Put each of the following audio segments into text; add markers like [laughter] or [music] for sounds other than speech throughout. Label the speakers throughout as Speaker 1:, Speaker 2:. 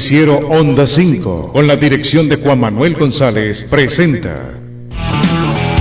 Speaker 1: Noticiero Onda 5, con la dirección de Juan Manuel González, presenta.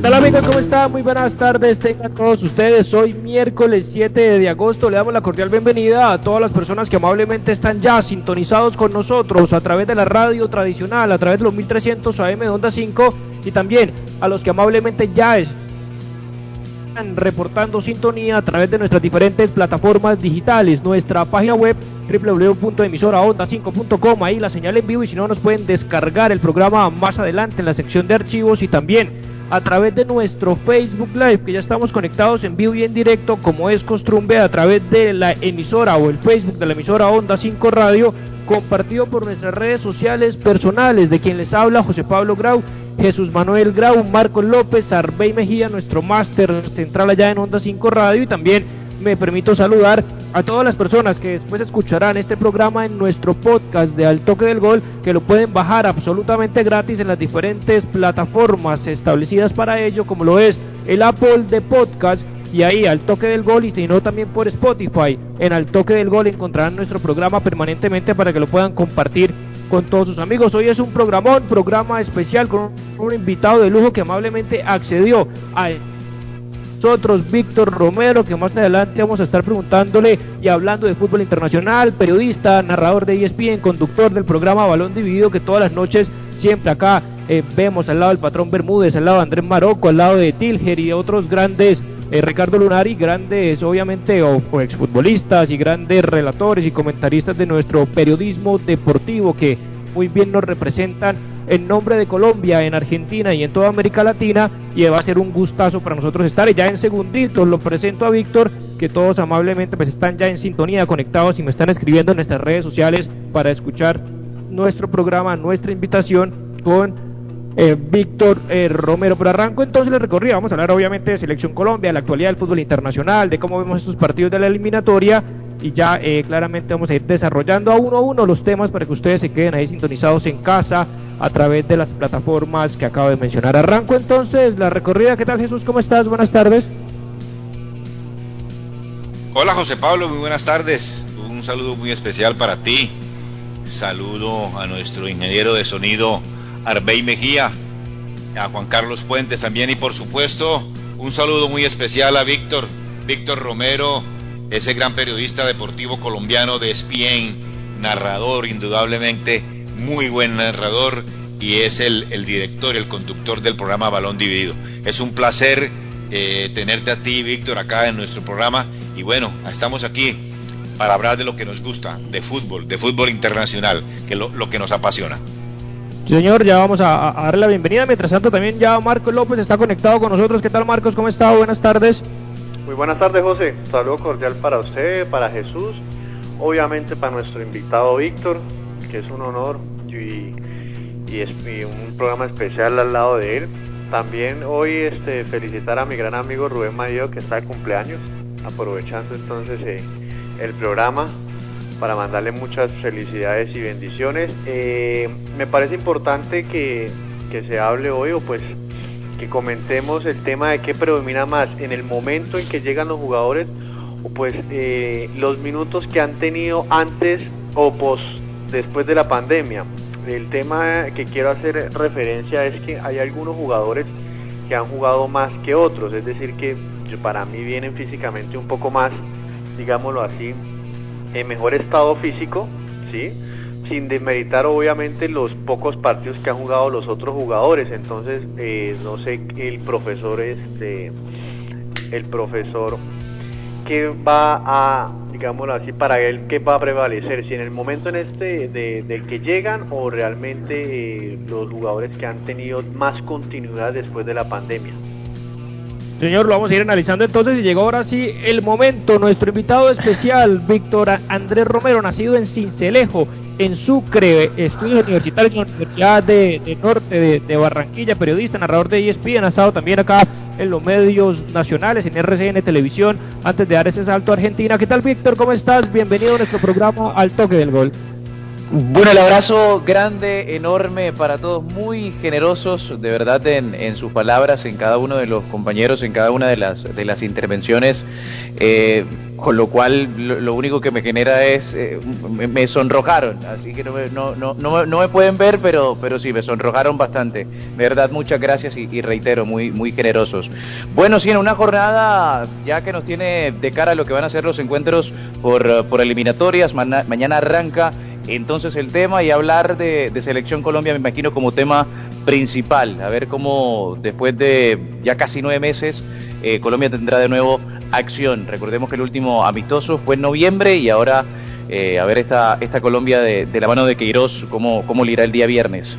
Speaker 2: ¿Qué amigos? ¿Cómo están? Muy buenas tardes, tengan todos ustedes. Hoy miércoles 7 de agosto le damos la cordial bienvenida a todas las personas que amablemente están ya sintonizados con nosotros a través de la radio tradicional, a través de los 1300 AM de Onda 5 y también a los que amablemente ya están reportando sintonía a través de nuestras diferentes plataformas digitales, nuestra página web www.emisoraonda5.com, ahí la señal en vivo y si no nos pueden descargar el programa más adelante en la sección de archivos y también a través de nuestro Facebook Live, que ya estamos conectados en vivo y en directo, como es costumbre, a través de la emisora o el Facebook de la emisora Onda 5 Radio, compartido por nuestras redes sociales personales, de quien les habla José Pablo Grau, Jesús Manuel Grau, Marcos López, Arbey Mejía, nuestro máster central allá en Onda 5 Radio, y también me permito saludar a todas las personas que después escucharán este programa en nuestro podcast de Al Toque del Gol, que lo pueden bajar absolutamente gratis en las diferentes plataformas establecidas para ello, como lo es el Apple de Podcast y ahí al toque del gol y si no también por Spotify. En al toque del gol encontrarán nuestro programa permanentemente para que lo puedan compartir con todos sus amigos. Hoy es un programón, programa especial con un invitado de lujo que amablemente accedió a nosotros, Víctor Romero, que más adelante vamos a estar preguntándole y hablando de fútbol internacional, periodista, narrador de ESPN, conductor del programa Balón Dividido, que todas las noches siempre acá eh, vemos al lado del patrón Bermúdez, al lado de Andrés Marocco, al lado de Tilger y de otros grandes, eh, Ricardo Lunari, grandes obviamente o exfutbolistas y grandes relatores y comentaristas de nuestro periodismo deportivo que muy bien nos representan en nombre de Colombia, en Argentina y en toda América Latina y va a ser un gustazo para nosotros estar. Ya en segunditos lo presento a Víctor, que todos amablemente pues están ya en sintonía, conectados y me están escribiendo en nuestras redes sociales para escuchar nuestro programa, nuestra invitación con eh, Víctor eh, Romero. Pero arranco entonces el recorrido. Vamos a hablar obviamente de Selección Colombia, de la actualidad del fútbol internacional, de cómo vemos estos partidos de la eliminatoria y ya eh, claramente vamos a ir desarrollando a uno a uno los temas para que ustedes se queden ahí sintonizados en casa a través de las plataformas que acabo de mencionar. Arranco entonces la recorrida. ¿Qué tal Jesús? ¿Cómo estás? Buenas tardes.
Speaker 3: Hola José Pablo, muy buenas tardes. Un saludo muy especial para ti. Saludo a nuestro ingeniero de sonido Arbey Mejía, a Juan Carlos Fuentes también y por supuesto un saludo muy especial a Víctor, Víctor Romero, ese gran periodista deportivo colombiano de ESPN, narrador indudablemente, muy buen narrador y es el, el director, el conductor del programa Balón Dividido. Es un placer eh, tenerte a ti, Víctor, acá en nuestro programa y bueno, estamos aquí para hablar de lo que nos gusta, de fútbol, de fútbol internacional, que es lo, lo que nos apasiona.
Speaker 2: Señor, ya vamos a, a, darle la bienvenida. Mientras tanto, también ya Marcos López está conectado con nosotros. ¿Qué tal, Marcos? ¿Cómo está? Buenas tardes.
Speaker 4: Muy buenas tardes, José. Saludo cordial para usted, para Jesús, obviamente para nuestro invitado Víctor, que es un honor y, y es un programa especial al lado de él. También hoy este, felicitar a mi gran amigo Rubén Mayo, que está de cumpleaños, aprovechando entonces eh, el programa para mandarle muchas felicidades y bendiciones. Eh, me parece importante que, que se hable hoy, o pues que comentemos el tema de qué predomina más en el momento en que llegan los jugadores o pues eh, los minutos que han tenido antes o pos después de la pandemia. El tema que quiero hacer referencia es que hay algunos jugadores que han jugado más que otros, es decir que para mí vienen físicamente un poco más, digámoslo así, en mejor estado físico, ¿sí? sin demeritar obviamente los pocos partidos que han jugado los otros jugadores. Entonces, eh, no sé el profesor, este, el profesor que va a, digámoslo así, para él, qué va a prevalecer, si en el momento en este de, que llegan o realmente eh, los jugadores que han tenido más continuidad después de la pandemia.
Speaker 2: Señor, lo vamos a ir analizando entonces y llegó ahora sí el momento. Nuestro invitado especial, Víctor Andrés Romero, nacido en Cincelejo, en Sucre, estudios universitarios en la Universidad de, Norte de, Barranquilla, periodista, narrador de ESPN, ha estado también acá en los medios nacionales, en RCN Televisión, antes de dar ese salto a Argentina. ¿Qué tal, Víctor? ¿Cómo estás? Bienvenido a nuestro programa Al Toque del Gol.
Speaker 5: Bueno, el abrazo grande, enorme para todos, muy generosos de verdad en, sus palabras, en cada uno de los compañeros, en cada una de las, de las intervenciones, eh, con lo cual lo, único que me genera es, eh, me, sonrojaron, así que no me, no, no, no, me pueden ver, pero, pero sí, me sonrojaron bastante. De verdad, muchas gracias y, reitero, muy, muy generosos. Bueno, sí, en una jornada ya que nos tiene de cara a lo que van a ser los encuentros por, por eliminatorias, mañana arranca entonces el tema y hablar de, Selección Colombia me imagino como tema principal, a ver cómo después de ya casi nueve meses eh, Colombia tendrá de nuevo acción. Recordemos que el último amistoso fue en noviembre y ahora eh, a ver esta, esta Colombia de, la mano de Queiroz, cómo, cómo le irá el día viernes.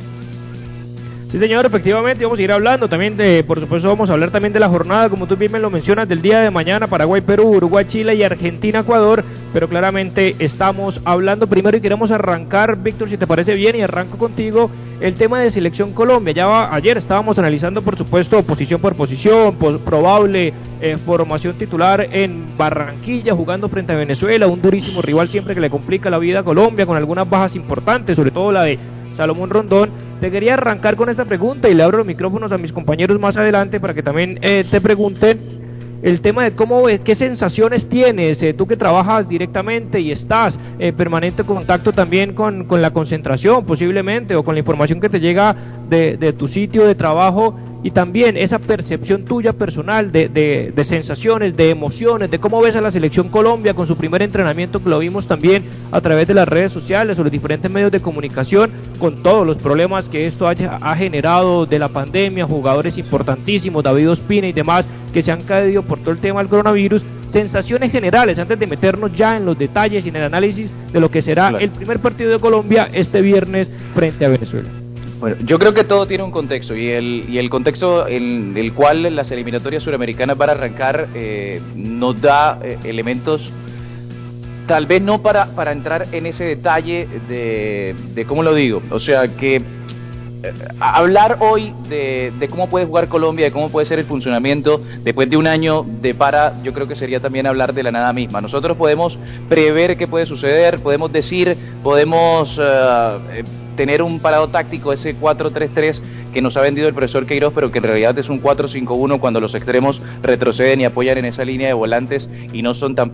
Speaker 2: Sí, señor, efectivamente, vamos a ir hablando también de, por supuesto, vamos a hablar también de la jornada, como tú bien me lo mencionas, del día de mañana, Paraguay, Perú, Uruguay, Chile y Argentina, Ecuador, pero claramente estamos hablando primero y queremos arrancar, Víctor, si te parece bien, y arranco contigo el tema de selección Colombia. Ya ayer estábamos analizando, por supuesto, posición por posición, probable eh, formación titular en Barranquilla, jugando frente a Venezuela, un durísimo rival siempre que le complica la vida a Colombia, con algunas bajas importantes, sobre todo la de Salomón Rondón. Te quería arrancar con esta pregunta y le abro los micrófonos a mis compañeros más adelante para que también eh, te pregunten el tema de cómo qué sensaciones tienes, eh, tú que trabajas directamente y estás en eh, permanente contacto también con, con, la concentración posiblemente o con la información que te llega de, de tu sitio de trabajo y también esa percepción tuya personal de, de, sensaciones, de emociones, de cómo ves a la selección Colombia con su primer entrenamiento que lo vimos también a través de las redes sociales o los diferentes medios de comunicación, con todos los problemas que esto haya, ha generado de la pandemia, jugadores importantísimos, David Ospina y demás, que se han caído por todo el tema del coronavirus, sensaciones generales antes de meternos ya en los detalles y en el análisis de lo que será el primer partido de Colombia este viernes frente a Venezuela.
Speaker 5: Bueno, yo creo que todo tiene un contexto y el, y el contexto en el cual las eliminatorias suramericanas van a arrancar eh, nos da eh, elementos, tal vez no para, para entrar en ese detalle de, de cómo lo digo, o sea que eh, hablar hoy de, de, cómo puede jugar Colombia, de cómo puede ser el funcionamiento después de un año de para, yo creo que sería también hablar de la nada misma. Nosotros podemos prever qué puede suceder, podemos decir, podemos tener un parado táctico, ese 4-3-3 que nos ha vendido el profesor Queiroz, pero que en realidad es un 4-5-1 cuando los extremos retroceden y apoyan en esa línea de volantes y no son tan,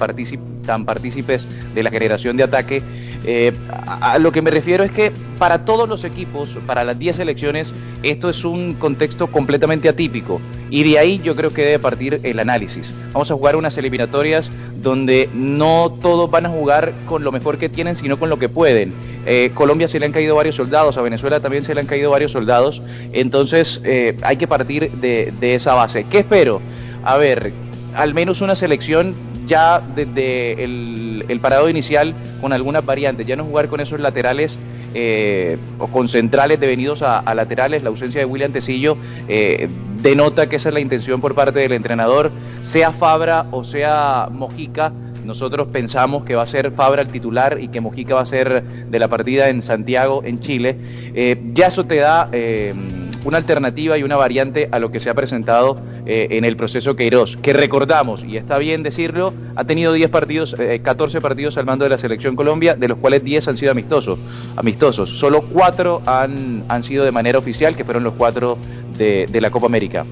Speaker 5: tan partícipes de la generación de ataque. Eh, a, lo que me refiero es que para todos los equipos, para las 10 selecciones, esto es un contexto completamente atípico y de ahí yo creo que debe partir el análisis. Vamos a jugar unas eliminatorias donde no todos van a jugar con lo mejor que tienen, sino con lo que pueden. Eh, Colombia se le han caído varios soldados, a Venezuela también se le han caído varios soldados, entonces eh, hay que partir de, esa base. ¿Qué espero? A ver, al menos una selección ya desde el, parado inicial con algunas variantes, ya no jugar con esos laterales eh, o con centrales devenidos a, laterales, la ausencia de William Tecillo denota que esa es la intención por parte del entrenador, sea Fabra o sea Mojica, nosotros pensamos que va a ser Fabra el titular y que Mojica va a ser de la partida en Santiago, en Chile. Eh, ya eso te da eh, una alternativa y una variante a lo que se ha presentado eh, en el proceso Queiroz, que recordamos, y está bien decirlo, ha tenido 10 partidos, 14 partidos al mando de la selección Colombia, de los cuales 10 han sido amistosos. amistosos. Solo 4 han, han sido de manera oficial, que fueron los 4 de, de la Copa América.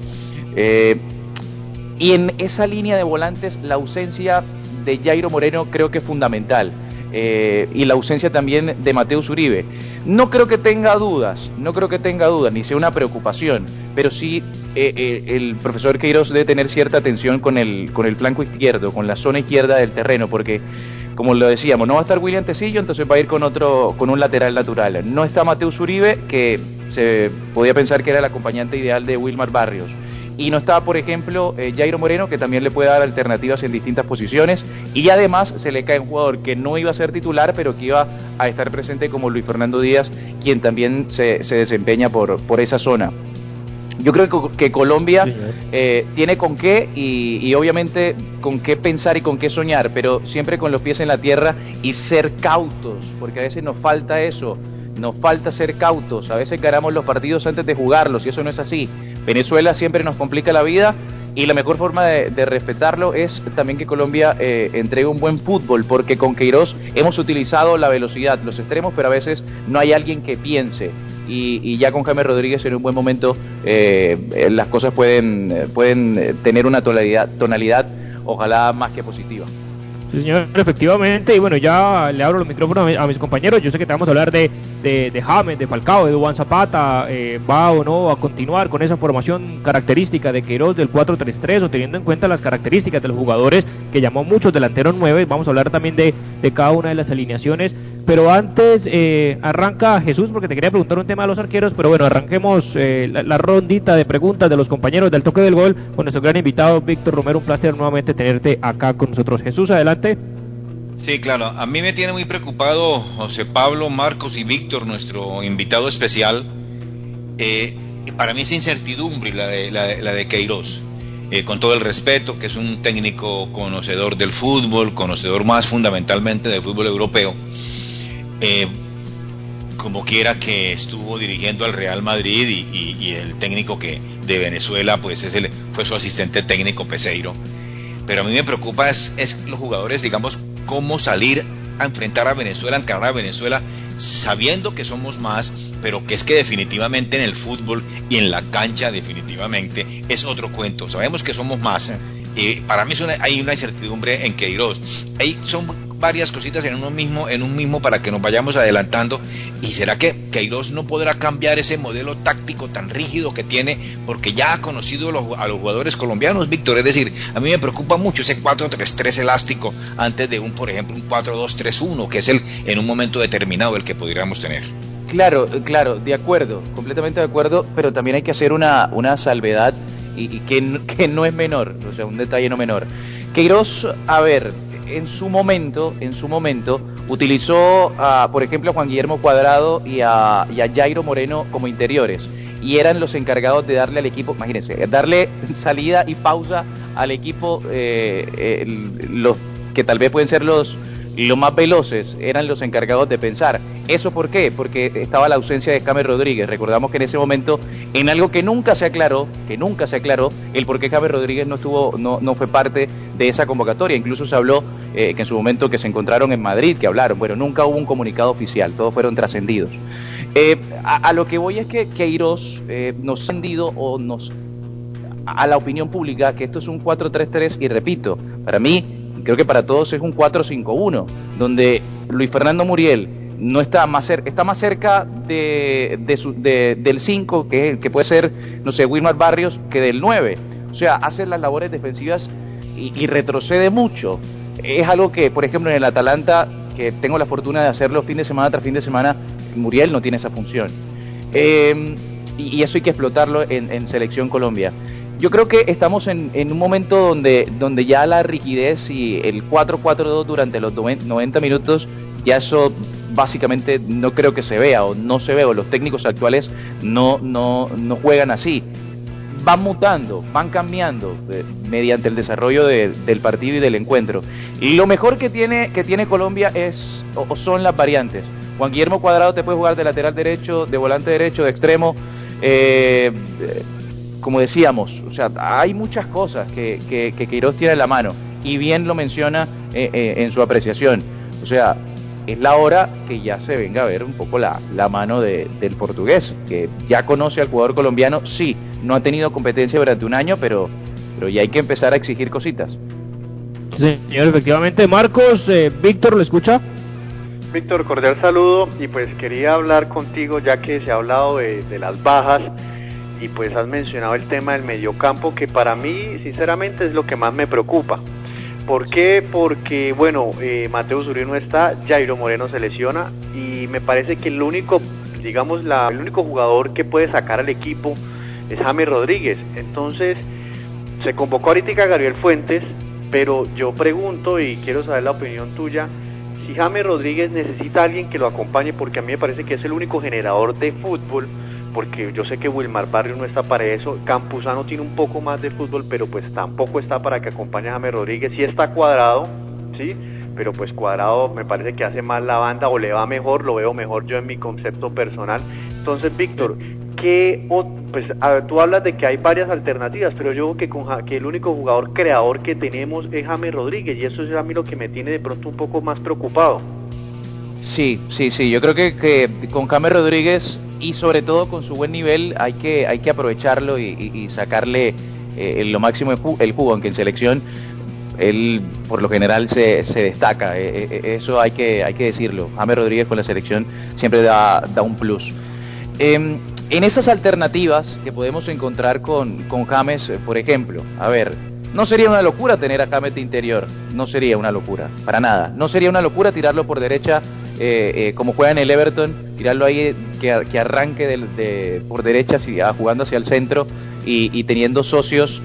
Speaker 5: y en esa línea de volantes, la ausencia de Jairo Moreno creo que es fundamental. Eh, y la ausencia también de Mateus Uribe. No creo que tenga dudas, no creo que tenga dudas, ni sea una preocupación, pero sí eh, eh, el profesor Queiroz debe tener cierta atención con el, con el flanco izquierdo, con la zona izquierda del terreno, porque como lo decíamos, no va a estar William Tecillo, entonces va a ir con otro, con un lateral natural. No está Mateus Uribe, que se podía pensar que era el acompañante ideal de Wilmar Barrios. Y no está, por ejemplo, eh, Jairo Moreno, que también le puede dar alternativas en distintas posiciones. Y además se le cae un jugador que no iba a ser titular, pero que iba a estar presente como Luis Fernando Díaz, quien también se, se desempeña por, por esa zona. Yo creo que, Colombia eh, tiene con qué y, obviamente con qué pensar y con qué soñar, pero siempre con los pies en la tierra y ser cautos, porque a veces nos falta eso, nos falta ser cautos, a veces ganamos los partidos antes de jugarlos y eso no es así. Venezuela siempre nos complica la vida y la mejor forma de, respetarlo es también que Colombia eh, entregue un buen fútbol, porque con Queiroz hemos utilizado la velocidad, los extremos, pero a veces no hay alguien que piense y, ya con Jaime Rodríguez en un buen momento eh, eh, las cosas pueden, eh, pueden tener una tonalidad, tonalidad ojalá más que positiva.
Speaker 2: Sí, señor, efectivamente, y bueno, ya le abro los micrófonos a, mis compañeros. Yo sé que te vamos a hablar de, de, de James, de Falcao, de Juan Zapata. ¿Va o no a continuar con esa formación característica de Queiroz del 4-3-3 o teniendo en cuenta las características de los jugadores que llamó muchos delanteros 9? Vamos a hablar también de, de cada una de las alineaciones. Pero antes eh, arranca Jesús porque te quería preguntar un tema de los arqueros, pero bueno, arranquemos eh, la, rondita de preguntas de los compañeros del toque del gol con nuestro gran invitado Víctor Romero. Un placer nuevamente tenerte acá con nosotros. Jesús, adelante.
Speaker 3: Sí, claro. A mí me tiene muy preocupado José Pablo, Marcos y Víctor, nuestro invitado especial. Eh, para mí es incertidumbre la de, la de, la de Queiroz. con todo el respeto, que es un técnico conocedor del fútbol, conocedor más fundamentalmente del fútbol europeo eh, como quiera que estuvo dirigiendo al Real Madrid y, el técnico que de Venezuela pues es el, fue su asistente técnico Peseiro. Pero a mí me preocupa es, los jugadores, digamos, cómo salir a enfrentar a Venezuela, encarar a Venezuela, sabiendo que somos más, pero que es que definitivamente en el fútbol y en la cancha definitivamente es otro cuento. Sabemos que somos más. Eh, para mí hay una incertidumbre en Queiroz. Hay, son varias cositas en uno mismo, en un mismo para que nos vayamos adelantando. ¿Y será que Queiroz no podrá cambiar ese modelo táctico tan rígido que tiene? Porque ya ha conocido a los jugadores colombianos, Víctor. Es decir, a mí me preocupa mucho ese 4-3-3 elástico antes de un, por ejemplo, un 4-2-3-1, que es el en un momento determinado el que podríamos tener.
Speaker 5: Claro, claro, de acuerdo, completamente de acuerdo, pero también hay que hacer una, una salvedad y, que, que no es menor, o sea, un detalle no menor. Queiroz, a ver, en su momento, en su momento, utilizó, a, por ejemplo, a Juan Guillermo Cuadrado y a, Jairo Moreno como interiores. Y eran los encargados de darle al equipo, imagínense, darle [laughs] salida y pausa al equipo, eh, los que tal vez pueden ser los, los más veloces eran los encargados de pensar. ¿Eso por qué? Porque estaba la ausencia de James Rodríguez. Recordamos que en ese momento, en algo que nunca se aclaró, que nunca se aclaró, el por qué James Rodríguez no estuvo, no, no fue parte de esa convocatoria. Incluso se habló eh, que en su momento que se encontraron en Madrid, que hablaron. Bueno, nunca hubo un comunicado oficial, todos fueron trascendidos. Eh, a, lo que voy es que Queiroz eh, nos ha vendido o nos a la opinión pública que esto es un 4-3-3 y repito, para mí creo que para todos es un 4-5-1, donde Luis Fernando Muriel no está más cerca, está más cerca de, del 5, que, que puede ser, no sé, Wilmar Barrios, que del 9. O sea, hace las labores defensivas y, retrocede mucho. Es algo que, por ejemplo, en el Atalanta, que tengo la fortuna de hacerlo fin de semana tras fin de semana, Muriel no tiene esa función. Eh, y, eso hay que explotarlo en Selección Colombia. Yo creo que estamos en, un momento donde, donde ya la rigidez y el 4-4-2 durante los 90 minutos, ya eso básicamente no creo que se vea o no se ve o los técnicos actuales no, no, no juegan así. Van mutando, van cambiando eh, mediante el desarrollo del partido y del encuentro. Y lo mejor que tiene, que tiene Colombia es, o son las variantes. Juan Guillermo Cuadrado te puede jugar de lateral derecho, de volante derecho, de extremo. Eh, como decíamos, o sea, hay muchas cosas que, que, que Queiroz tiene en la mano y bien lo menciona eh, eh, en su apreciación. O sea, es la hora que ya se venga a ver un poco la, la mano de, del portugués, que ya conoce al jugador colombiano, sí, no ha tenido competencia durante un año, pero, pero ya hay que empezar a exigir cositas.
Speaker 2: Sí, señor, efectivamente. Marcos, eh, Víctor, ¿lo escucha?
Speaker 4: Víctor, cordial saludo y pues quería hablar contigo ya que se ha hablado de, de las bajas y pues has mencionado el tema del mediocampo que para mí sinceramente es lo que más me preocupa ¿Por qué? Porque, bueno, eh, Mateo Zuribe no está, Jairo Moreno se lesiona y me parece que el único, digamos, la, el único jugador que puede sacar al equipo es James Rodríguez. Entonces, se convocó ahorita a Gabriel Fuentes, pero yo pregunto y quiero saber la opinión tuya, si James Rodríguez necesita a alguien que lo acompañe, porque a mí me parece que es el único generador de fútbol, porque yo sé que Wilmar Barrio no está para eso, Campuzano tiene un poco más de fútbol, pero pues tampoco está para que acompañe a James Rodríguez, sí está cuadrado, sí, pero pues cuadrado me parece que hace más la banda o le va mejor, lo veo mejor yo en mi concepto personal. Entonces, Víctor, ¿qué, pues tú hablas de que hay varias alternativas, pero yo creo que, con, que el único jugador creador que tenemos es James Rodríguez y eso es a mí lo que me tiene de pronto un poco más preocupado.
Speaker 5: Sí, sí, sí, yo creo que, que con James Rodríguez y sobre todo con su buen nivel hay que, hay que aprovecharlo y, sacarle eh, lo máximo el jugo, aunque en selección él por lo general se, se destaca, eh, eh, eso hay que, hay que decirlo, James Rodríguez con la selección siempre da, da un plus. Em, en esas alternativas que podemos encontrar con, con James, eh, por ejemplo, a ver, no sería una locura tener a James de interior, no sería una locura, para nada. No sería una locura tirarlo por derecha eh, eh, como juega en el Everton, tirarlo ahí que, que arranque de, por derecha ah, jugando hacia el centro y, teniendo socios.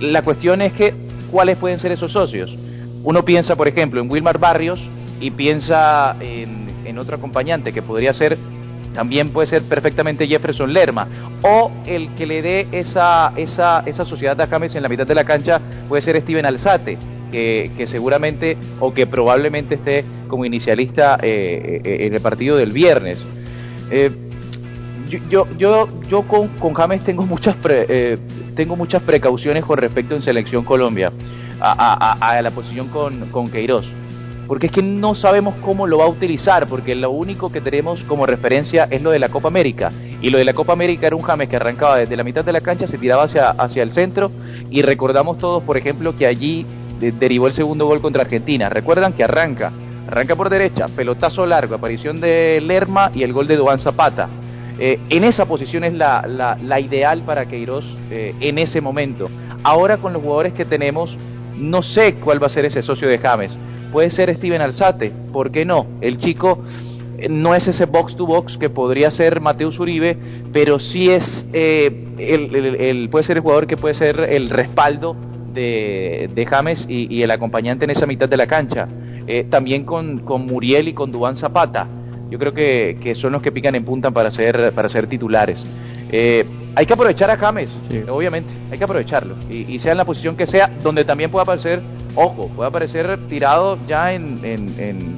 Speaker 5: La cuestión es que, ¿cuáles pueden ser esos socios? Uno piensa, por ejemplo, en Wilmar Barrios y piensa en, otro acompañante que podría ser también puede ser perfectamente Jefferson Lerma. O el que le dé esa, esa, esa sociedad a James en la mitad de la cancha puede ser Steven Alzate, que, seguramente o que probablemente esté como inicialista eh, eh, en el partido del viernes. Eh, yo, yo, yo con, con, James tengo [laughs] muchas, tengo muchas precauciones con respecto en Selección Colombia a, la posición con, con Queiroz porque es que no sabemos cómo lo va a utilizar, porque lo único que tenemos como referencia es lo de la Copa América. Y lo de la Copa América era un James que arrancaba desde la mitad de la cancha, se tiraba hacia el centro, y recordamos todos, por ejemplo, que allí derivó el segundo gol contra Argentina. Recuerdan que arranca, arranca por derecha, pelotazo largo, aparición de Lerma y el gol de Duan Zapata. Eh, en esa posición es la, ideal para Queiroz eh, en ese momento. Ahora con los jugadores que tenemos, no sé cuál va a ser ese socio de James puede ser Steven Alzate, ¿por qué no? El chico eh, no es ese box to box que podría ser Mateus Uribe, pero sí es eh, el, puede ser el jugador que puede ser el respaldo de, James y, el acompañante en esa mitad de la cancha. Eh, también con, con, Muriel y con Dubán Zapata. Yo creo que, son los que pican en punta para ser, para ser titulares. hay que aprovechar a James, obviamente, hay que aprovecharlo. Y, y sea en la posición que sea, donde también pueda aparecer ojo, puede aparecer tirado ya en, en,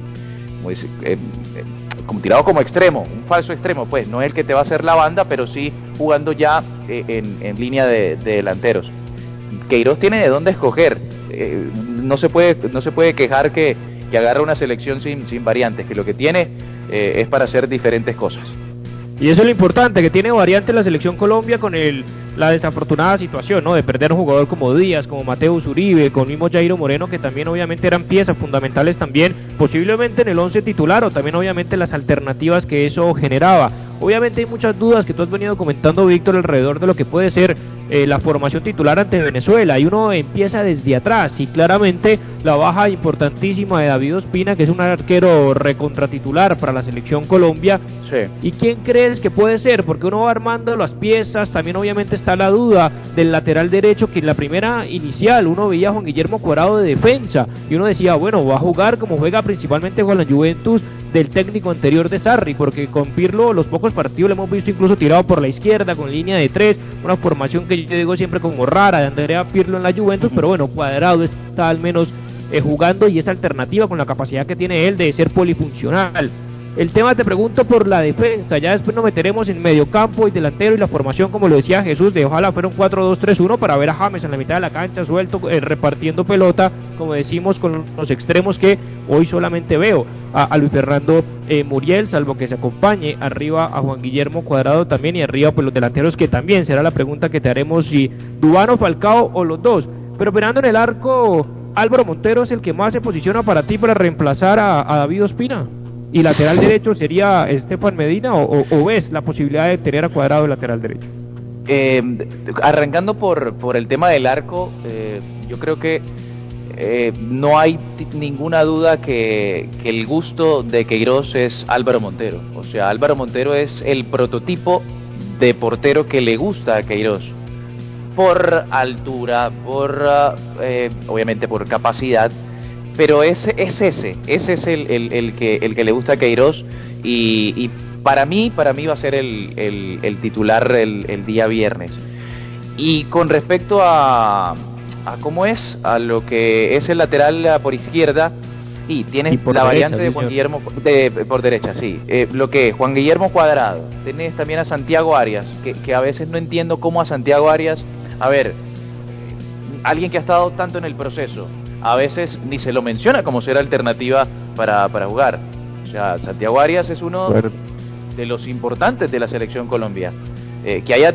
Speaker 5: como, tirado como extremo, un falso extremo, pues no es el que te va a hacer la banda, pero sí jugando ya eh, en, línea de, delanteros. Queiroz tiene de dónde escoger, eh, no se puede no se puede quejar que, que agarra una selección sin, sin variantes, que lo que tiene eh, es para hacer diferentes cosas.
Speaker 2: Y eso es lo importante, que tiene variante la selección Colombia con el, la desafortunada situación, ¿no? De perder un jugador como Díaz, como Mateo Uribe, con mismo Jairo Moreno, que también obviamente eran piezas fundamentales también, posiblemente en el 11 titular o también obviamente las alternativas que eso generaba. Obviamente hay muchas dudas que tú has venido comentando, Víctor, alrededor de lo que puede ser eh, la formación titular ante Venezuela. Y uno empieza desde atrás y claramente la baja importantísima de David Ospina que es un arquero recontratitular para la selección Colombia. Y quién crees que puede ser porque uno va armando las piezas. También obviamente está la duda del lateral derecho que en la primera inicial uno veía a Juan Guillermo Cuadrado de defensa. Y uno decía bueno va a jugar como juega principalmente con la Juventus del técnico anterior de Sarri, porque con Pirlo los pocos partidos lo hemos visto incluso tirado por la izquierda, con línea de tres, una formación que yo digo siempre como rara de Andrea Pirlo en la Juventus, pero bueno, Cuadrado está al menos eh, jugando y es alternativa con la capacidad que tiene él de ser polifuncional. El tema te pregunto por la defensa, ya después nos meteremos en medio campo y delantero y la formación, como lo decía Jesús, de ojalá fuera un 4-2-3-1 para ver a James en la mitad de la cancha suelto, eh, repartiendo pelota, como decimos, con los extremos que hoy solamente veo. A, Luis Fernando eh, Muriel, salvo que se acompañe arriba a Juan Guillermo Cuadrado también y arriba pues los delanteros que también será la pregunta que te haremos si Dubano, Falcao o los dos. Pero operando en el arco, Álvaro Montero es el que más se posiciona para ti para reemplazar a David Ospina. ¿Y lateral derecho sería Estefan Medina o, ves la posibilidad de tener a cuadrado el lateral derecho?
Speaker 5: Eh, arrancando por, por el tema del arco, eh, yo creo que eh, no hay ninguna duda que, que, el gusto de Queiroz es Álvaro Montero. O sea, Álvaro Montero es el prototipo de portero que le gusta a Queiroz. Por altura, por eh, obviamente por capacidad, pero es, es ese, ese es el, el, que, el que le gusta a Queiroz y, para mí, para mí va a ser el, el titular el, día viernes. Y con respecto a, a cómo es, a lo que es el lateral por izquierda, y tienes la variante de Juan Guillermo de, por derecha, sí. Eh, lo que es Juan Guillermo Cuadrado. Tienes también a Santiago Arias, que, que, a veces no entiendo cómo a Santiago Arias. A ver, alguien que ha estado tanto en el proceso, a veces ni se lo menciona como ser alternativa para, para jugar. O sea, Santiago Arias es uno de los importantes de la selección Colombia. Eh, que haya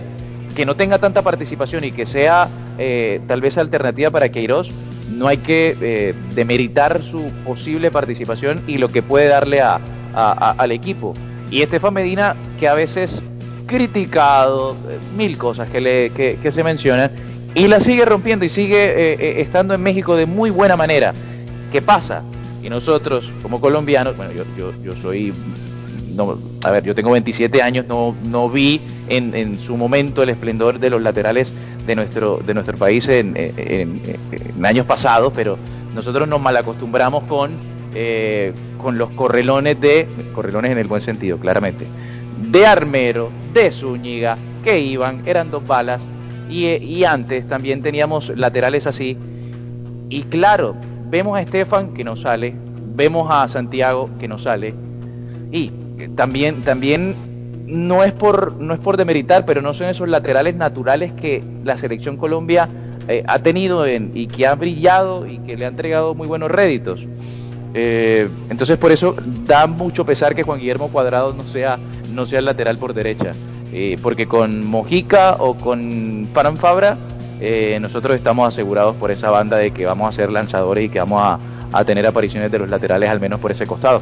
Speaker 5: que no tenga tanta participación y que sea eh, tal vez alternativa para Queiroz, no hay que eh, demeritar su posible participación y lo que puede darle a, al equipo. Y Estefan Medina, que a veces criticado, mil cosas que, le, que, se mencionan, y la sigue rompiendo y sigue eh, estando en México de muy buena manera. ¿Qué pasa? Y nosotros, como colombianos, bueno, yo, yo, yo soy, no, a ver, yo tengo 27 años, no, no vi en, en su momento el esplendor de los laterales de nuestro, de nuestro país en, años pasados, pero nosotros nos malacostumbramos con, eh, con los correlones de, correlones en el buen sentido, claramente, de Armero, de Zúñiga, que iban, eran dos balas, y, y antes también teníamos laterales así, y claro, vemos a Estefan que no sale, vemos a Santiago que no sale, y también, también no es por no es por demeritar, pero no son esos laterales naturales que la selección Colombia eh, ha tenido en, y que ha brillado y que le ha entregado muy buenos réditos. Eh, entonces por eso da mucho pesar que Juan Guillermo Cuadrado no sea no sea el lateral por derecha, eh, porque con Mojica o con Paranfabra nosotros estamos asegurados por esa banda de que vamos a ser lanzadores y que vamos a tener apariciones de los laterales al menos por ese costado.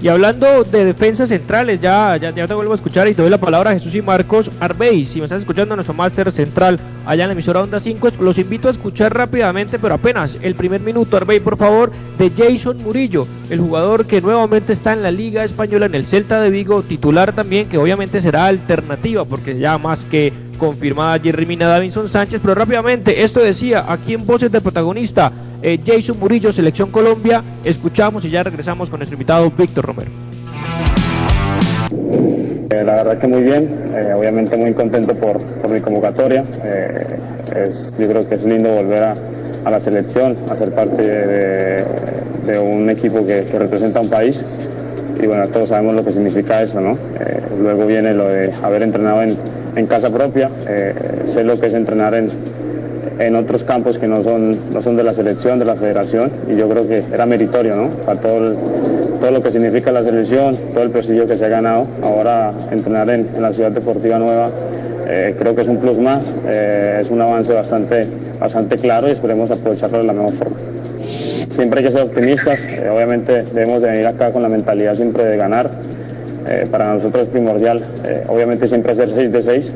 Speaker 2: Y hablando de defensas centrales, ya, ya, te vuelvo a escuchar y te doy la palabra a Jesús y Marcos Arbey. Si me estás escuchando nuestro máster central allá en la emisora Onda 5, los invito a escuchar rápidamente, pero apenas el primer minuto, Arbey, por favor, de Jason Murillo, el jugador que nuevamente está en la Liga Española, en el Celta de Vigo, titular también, que obviamente será alternativa, porque ya más que confirmada Jerry Mina Davinson Sánchez, pero rápidamente, esto decía aquí en Voces de Protagonista, eh, Jason Murillo, Selección Colombia. Escuchamos y ya regresamos con nuestro invitado Víctor Romero.
Speaker 6: Eh, la verdad que muy bien, eh, obviamente muy contento por, mi convocatoria. yo creo que es lindo volver a, la selección, a ser parte de, un equipo que, representa a un país. Y bueno, todos sabemos lo que significa eso, ¿no? luego viene lo de haber entrenado en, en casa propia, sé lo que es entrenar en, en otros campos que no son, no son de la selección, de la federación, y yo creo que era meritorio, ¿no? Para todo, todo lo que significa la selección, todo el prestigio que se ha ganado. Ahora entrenar en, la ciudad deportiva nueva eh, creo que es un plus más, eh, es un avance bastante, bastante claro y esperemos aprovecharlo de la mejor forma. Siempre hay que ser optimistas, eh, obviamente debemos de venir acá con la mentalidad siempre de ganar. para nosotros es primordial, obviamente siempre hacer 6 de 6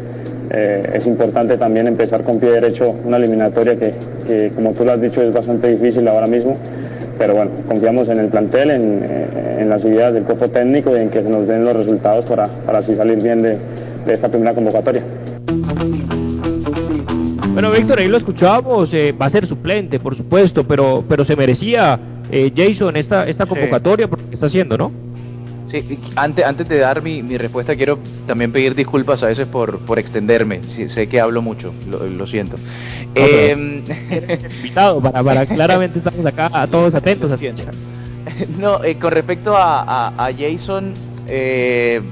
Speaker 6: eh, es importante también empezar con pie derecho una eliminatoria que, como tú lo has dicho, es bastante difícil ahora mismo. Pero bueno, confiamos en el plantel, en, eh, las ideas del cuerpo técnico y en que se nos den los resultados para, así salir bien de, esta primera convocatoria.
Speaker 2: Bueno, Víctor, ahí lo escuchábamos, eh, va a ser suplente, por supuesto, pero, pero se merecía Jason esta, esta convocatoria porque está haciendo, ¿no?
Speaker 5: Sí, antes, antes de dar mi, mi, respuesta, quiero también pedir disculpas a veces por, por extenderme. sé que hablo mucho, lo, siento.
Speaker 2: eh, [laughs] invitado, para, para claramente estamos acá todos atentos. [laughs]
Speaker 5: no, eh, con respecto a, a, Jason, eh,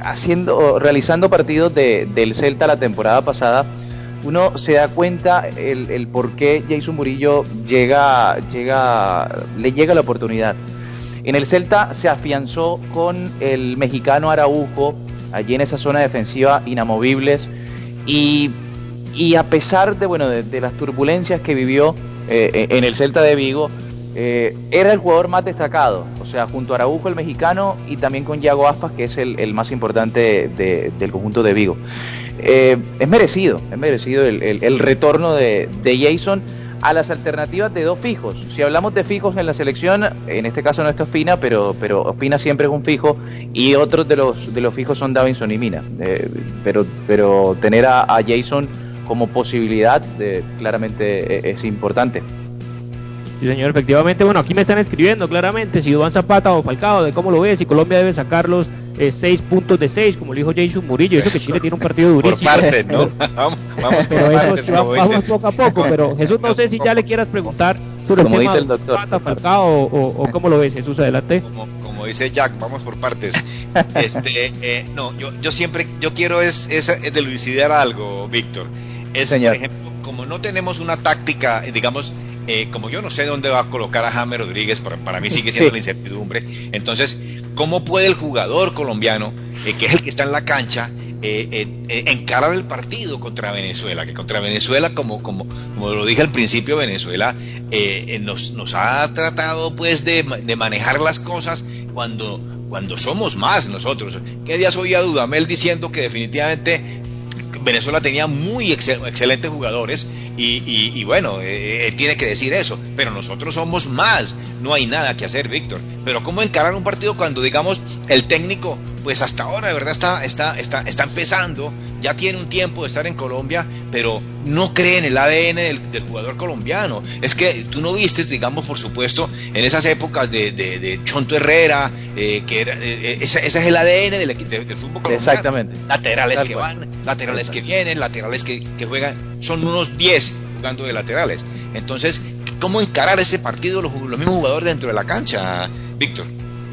Speaker 5: haciendo, realizando partidos de, del Celta la temporada pasada, uno se da cuenta el, el por qué Jason Murillo llega, llega, le llega la oportunidad. En el Celta se afianzó con el mexicano Araujo, allí en esa zona defensiva inamovibles, y, a pesar de, bueno, de, las turbulencias que vivió eh, en el Celta de Vigo, eh, era el jugador más destacado, o sea, junto a Araujo el mexicano y también con Yago Aspas, que es el, más importante del conjunto de Vigo. Eh, es merecido, es merecido el, retorno de, de Jason a las alternativas de dos fijos. Si hablamos de fijos en la selección, en este caso no está Ospina, pero, pero Ospina siempre es un fijo y otros de los, de los fijos son Davinson y Mina. Eh, pero, pero tener a, Jason como posibilidad de, claramente e, es importante.
Speaker 2: Sí, señor, efectivamente. Bueno, aquí me están escribiendo claramente si Iván Zapata o Falcao, de cómo lo ves, si Colombia debe sacarlos eh, seis puntos de seis, como lo dijo Jason Murillo. Eso que Chile tiene un partido durísimo.
Speaker 3: Por partes, ¿no? [laughs] [laughs] vamos, vamos por partes,
Speaker 2: vamos poco a poco. Pero Jesús, no sé si ya le quieras preguntar sobre
Speaker 5: Como
Speaker 2: el tema
Speaker 5: dice el
Speaker 2: de
Speaker 5: doctor.
Speaker 2: Zapata, Falcao o, o- cómo lo ves, Jesús, adelante.
Speaker 3: como, como dice Jack, vamos por partes. Este, eh, no, yo, yo siempre, yo quiero es, es, es delucidar algo, Víctor. Es,
Speaker 5: Señor.
Speaker 3: por ejemplo, como no tenemos una táctica, eh, digamos, eh, como yo no sé dónde va a colocar a James Rodríguez, para, para mí sigue siendo
Speaker 5: Sí.
Speaker 3: la incertidumbre. Entonces, ¿cómo puede el jugador colombiano, eh, que es el que está en la cancha, eh, eh, eh, encarar el partido contra Venezuela? Que contra Venezuela, como, como, como lo dije al principio, Venezuela nos, nos ha tratado pues de manejar las cosas cuando, cuando somos más nosotros. ¿Qué días oía Dudamel diciendo que definitivamente Venezuela tenía muy excel- excelentes jugadores y, y- y bueno, eh, él tiene que decir eso, pero nosotros somos más, no hay nada que hacer, Víctor. Pero ¿cómo encarar un partido cuando, digamos, el técnico, pues hasta ahora, de verdad, está, está, está, está empezando, ya tiene un tiempo de estar en Colombia, pero no cree en el ADN del, del jugador colombiano? Es que tú no vistes, digamos, por supuesto, en esas épocas de, de, de Chonto Herrera, eh, que era, eh, ese, ese es el ADN del, de- del fútbol colombiano
Speaker 5: Exactamente.
Speaker 3: laterales
Speaker 5: Tal
Speaker 3: que
Speaker 5: cual.
Speaker 3: van, laterales que vienen, laterales que, que juegan, son unos 10 jugando de laterales. Entonces, ¿cómo encarar ese partido los, los mismos jugadores dentro de la cancha, Víctor?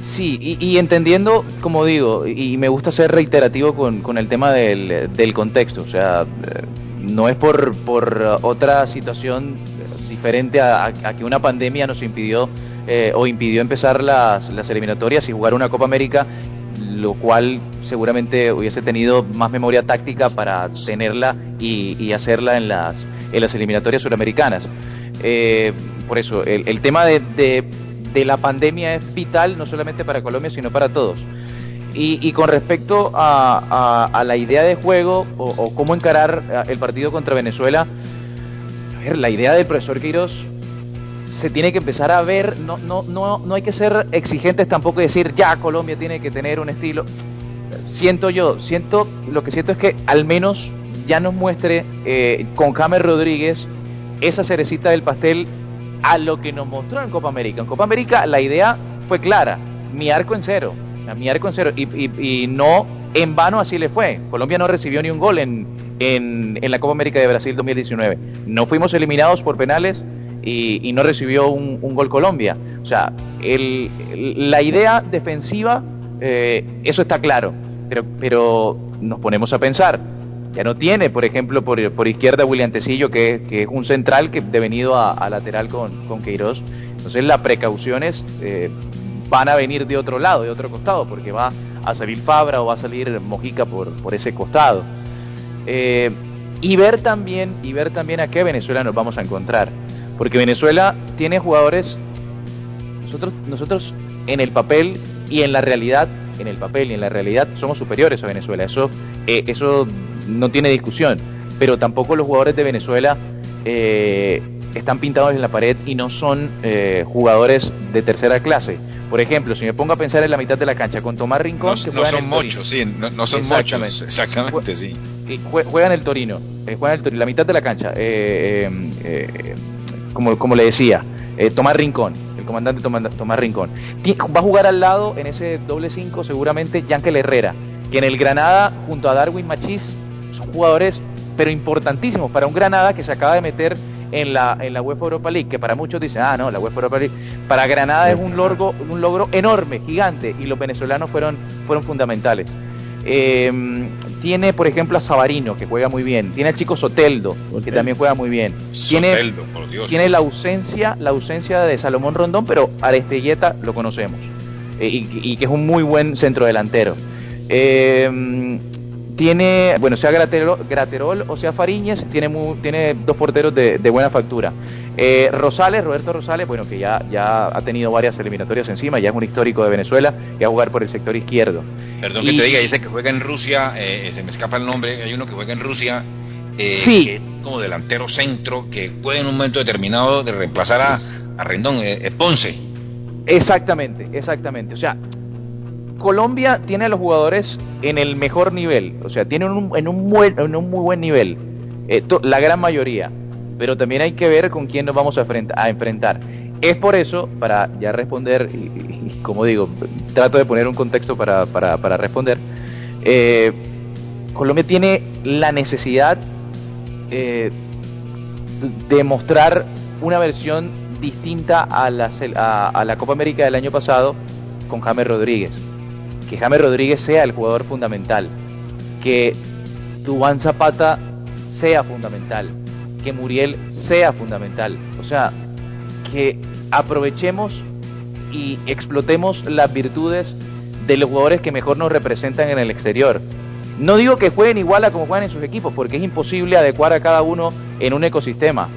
Speaker 5: Sí, y, y entendiendo, como digo, y, me gusta ser reiterativo con, con el tema del, del contexto, o sea, eh, no es por, por uh, otra situación eh, diferente a, a- a que una pandemia nos impidió eh, o impidió empezar las, las eliminatorias y jugar una Copa América, lo cual seguramente hubiese tenido más memoria táctica para tenerla y, y hacerla en las, en las eliminatorias suramericanas. Eh, por eso, el, el tema de, de- de la pandemia es vital no solamente para Colombia, sino para todos. Y, y con respecto a, la idea de juego o, cómo encarar eh, el partido contra Venezuela, la idea del profesor Queiroz se tiene que empezar a ver, no, no, no, no hay que ser exigentes tampoco y decir ya Colombia tiene que tener un estilo. Siento yo, siento, lo que siento es que al menos ya nos muestre eh, con James Rodríguez esa cerecita del pastel a lo que nos mostró en Copa América. En Copa América la idea fue clara, mi arco en cero, mi arco en cero, y, y- y no en vano así le fue. Colombia no recibió ni un gol en, en, en la Copa América de Brasil 2019. No fuimos eliminados por penales y, y no recibió un, un gol Colombia. O sea, el- el- la idea defensiva, eh, eso está claro, pero, pero nos ponemos a pensar. Ya no tiene, por ejemplo, por, izquierda William Tecillo, que, que es un central que devenido a, a lateral con, con Queiroz. Entonces las precauciones eh, van a venir de otro lado, de otro costado, porque va a salir Fabra o va a salir Mojica por, por ese costado. Eh, y ver también, y ver también a qué Venezuela nos vamos a encontrar. Porque Venezuela tiene jugadores, nosotros, nosotros en el papel y en la realidad, en el papel y en la realidad somos superiores a Venezuela. Eso, eh, eso no tiene discusión. Pero tampoco los jugadores de Venezuela eh, están pintados en la pared y no son eh, jugadores de tercera clase. Por ejemplo, si me pongo a pensar en la mitad de la cancha con Tomás Rincón,
Speaker 3: No,
Speaker 5: que
Speaker 3: no son muchos, sí, no, no son
Speaker 5: Exactamente.
Speaker 3: muchos, exactamente, sí.
Speaker 5: Eh, jue- juega en el Torino, eh, juega en el Torino, la mitad de la cancha, eh, como, como le decía, eh, Tomás Rincón, el comandante Tomás, Rincón. Va a jugar al lado en ese doble 5 seguramente Yankel Herrera, que en el Granada junto a Darwin Machís jugadores pero importantísimos para un Granada que se acaba de meter en la, en la UEFA Europa League, que para muchos dicen, ah, no, la UEFA Europa League, para Granada es un logro, un logro enorme, gigante, y los venezolanos fueron, fueron fundamentales. Eh, tiene, por ejemplo, a Sabarino, que juega muy bien. Tiene al chico Soteldo, que también juega muy bien. Tiene,
Speaker 3: Soteldo, por Dios.
Speaker 5: tiene la ausencia, la ausencia de Salomón Rondón, pero Arestelleta lo conocemos. Eh, y, y que es un muy buen centro delantero. Eh, tiene, bueno, sea Graterol, Graterol o sea Fariñez, tiene, mu- tiene dos porteros de, de buena factura. Eh, Rosales, Roberto Rosales, bueno, que ya, ya ha tenido varias eliminatorias encima, ya es un histórico de Venezuela, va a jugar por el sector izquierdo.
Speaker 3: Perdón que
Speaker 5: y-
Speaker 3: te diga, dice que juega en Rusia, eh, se me escapa el nombre, hay uno que juega en Rusia. eh,
Speaker 5: Sí,
Speaker 3: como delantero centro que puede en un momento determinado de reemplazar a, a Rendón, eh, Ponce.
Speaker 5: Exactamente, exactamente. O sea, Colombia tiene a los jugadores en el mejor nivel, o sea, tiene un, en, un en un muy buen nivel, eh, la gran mayoría, pero también hay que ver con quién nos vamos a, a enfrentar. Es por eso, para ya responder, y, como digo, trato de poner un contexto para, responder, eh, Colombia tiene la necesidad eh, de mostrar una versión distinta a la, a la Copa América del año pasado con James Rodríguez que James Rodríguez sea el jugador fundamental, que Dubán Zapata sea fundamental, que Muriel sea fundamental. O sea, que aprovechemos y explotemos las virtudes de los jugadores que mejor nos representan en el exterior. No digo que jueguen igual a como juegan en sus equipos, porque es imposible adecuar a cada uno en un ecosistema,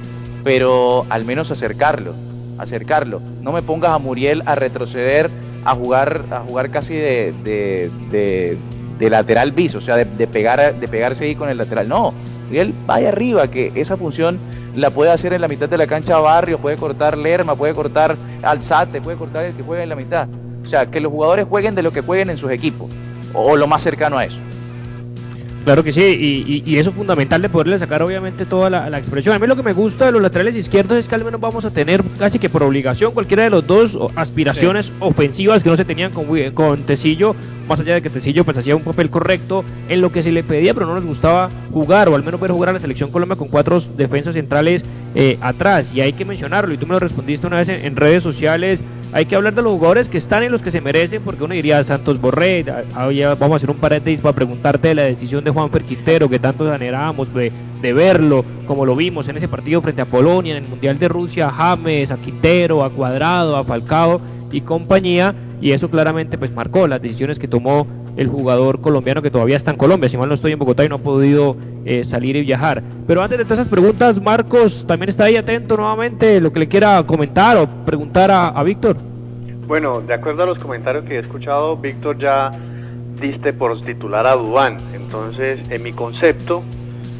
Speaker 5: pero al menos acercarlo, acercarlo. No me pongas a Muriel a retroceder a jugar, a jugar casi de, de, lateral bis, o sea, de, pegar, de pegarse ahí con el lateral. No, él vaya arriba, que esa función la puede hacer en la mitad de la cancha Barrio, puede cortar Lerma, puede cortar Alzate, puede cortar el que juega en la mitad. O sea, que los jugadores jueguen de lo que jueguen en sus equipos, o lo más cercano a eso.
Speaker 2: Claro que sí, y, eso es fundamental de poderle sacar obviamente toda la, expresión. A mí lo que me gusta de los laterales izquierdos es que al menos vamos a tener casi que por obligación cualquiera de los dos aspiraciones ofensivas que no se tenían con, con Tecillo, más allá de que Tecillo pues hacía un papel correcto en lo que se le pedía, pero no nos gustaba jugar, o al menos ver jugar a la selección Colombia con cuatro defensas centrales eh, atrás, y hay que mencionarlo, y tú me lo respondiste una vez en redes sociales, hay que hablar de los jugadores que están en los que se merecen, porque uno diría Santos Borré, vamos a hacer un paréntesis para preguntarte de la decisión de Juan Quintero, que tanto anhelábamos de, de, verlo, como lo vimos en ese partido frente a Polonia, en el Mundial de Rusia, a James, a Quintero, a Cuadrado, a Falcao y compañía, y eso claramente pues marcó las decisiones que tomó el jugador colombiano que todavía está en Colombia, si mal no estoy en Bogotá y no ha podido eh, salir y viajar. Pero antes de todas esas preguntas, Marcos también está ahí atento nuevamente, lo que le quiera comentar o preguntar a, Víctor.
Speaker 4: Bueno, de acuerdo a los comentarios que he escuchado, Víctor ya diste por titular a Dubán. Entonces, en mi concepto,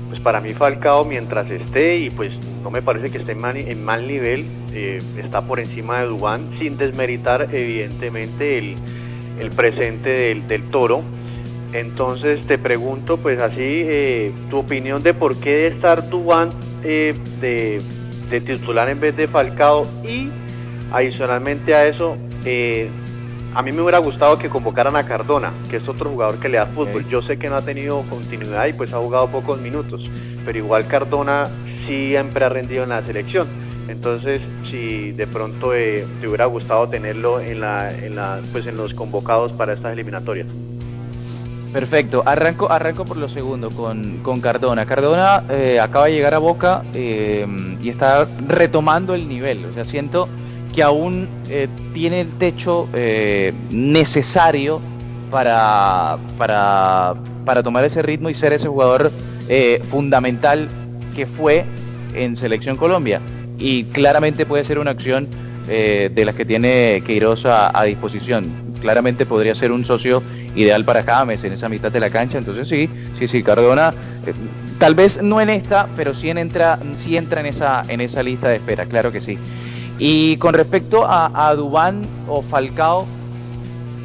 Speaker 4: pues para mí Falcao mientras esté y pues no me parece que esté en mal, nivel, eh, está por encima de Dubán, sin desmeritar evidentemente el, presente del, toro. Entonces te pregunto pues así eh, tu opinión de por qué estar Dubán eh, de, de, titular en vez de Falcao y adicionalmente a eso eh, a mí me hubiera gustado que convocaran a Cardona, que es otro jugador que le da fútbol. Yo sé que no ha tenido continuidad y pues ha jugado pocos minutos, pero igual Cardona siempre ha rendido en la selección. Entonces, si de pronto eh, te hubiera gustado tenerlo en la, en la, pues en los convocados para estas eliminatorias.
Speaker 5: Perfecto, arranco, arranco por lo segundo con, con Cardona. Cardona eh, acaba de llegar a Boca eh, y está retomando el nivel. O sea, siento que aún eh, tiene el techo eh, necesario para, para, para, tomar ese ritmo y ser ese jugador eh, fundamental que fue en Selección Colombia. Y claramente puede ser una acción de las que tiene Queiroz a, disposición. Claramente podría ser un socio ideal para James en esa mitad de la cancha. Entonces sí, sí, sí, Cardona, tal vez no en esta, pero sí entra, sí entra en esa, en esa lista de espera, claro que sí. Y con respecto a, a Dubán o Falcao,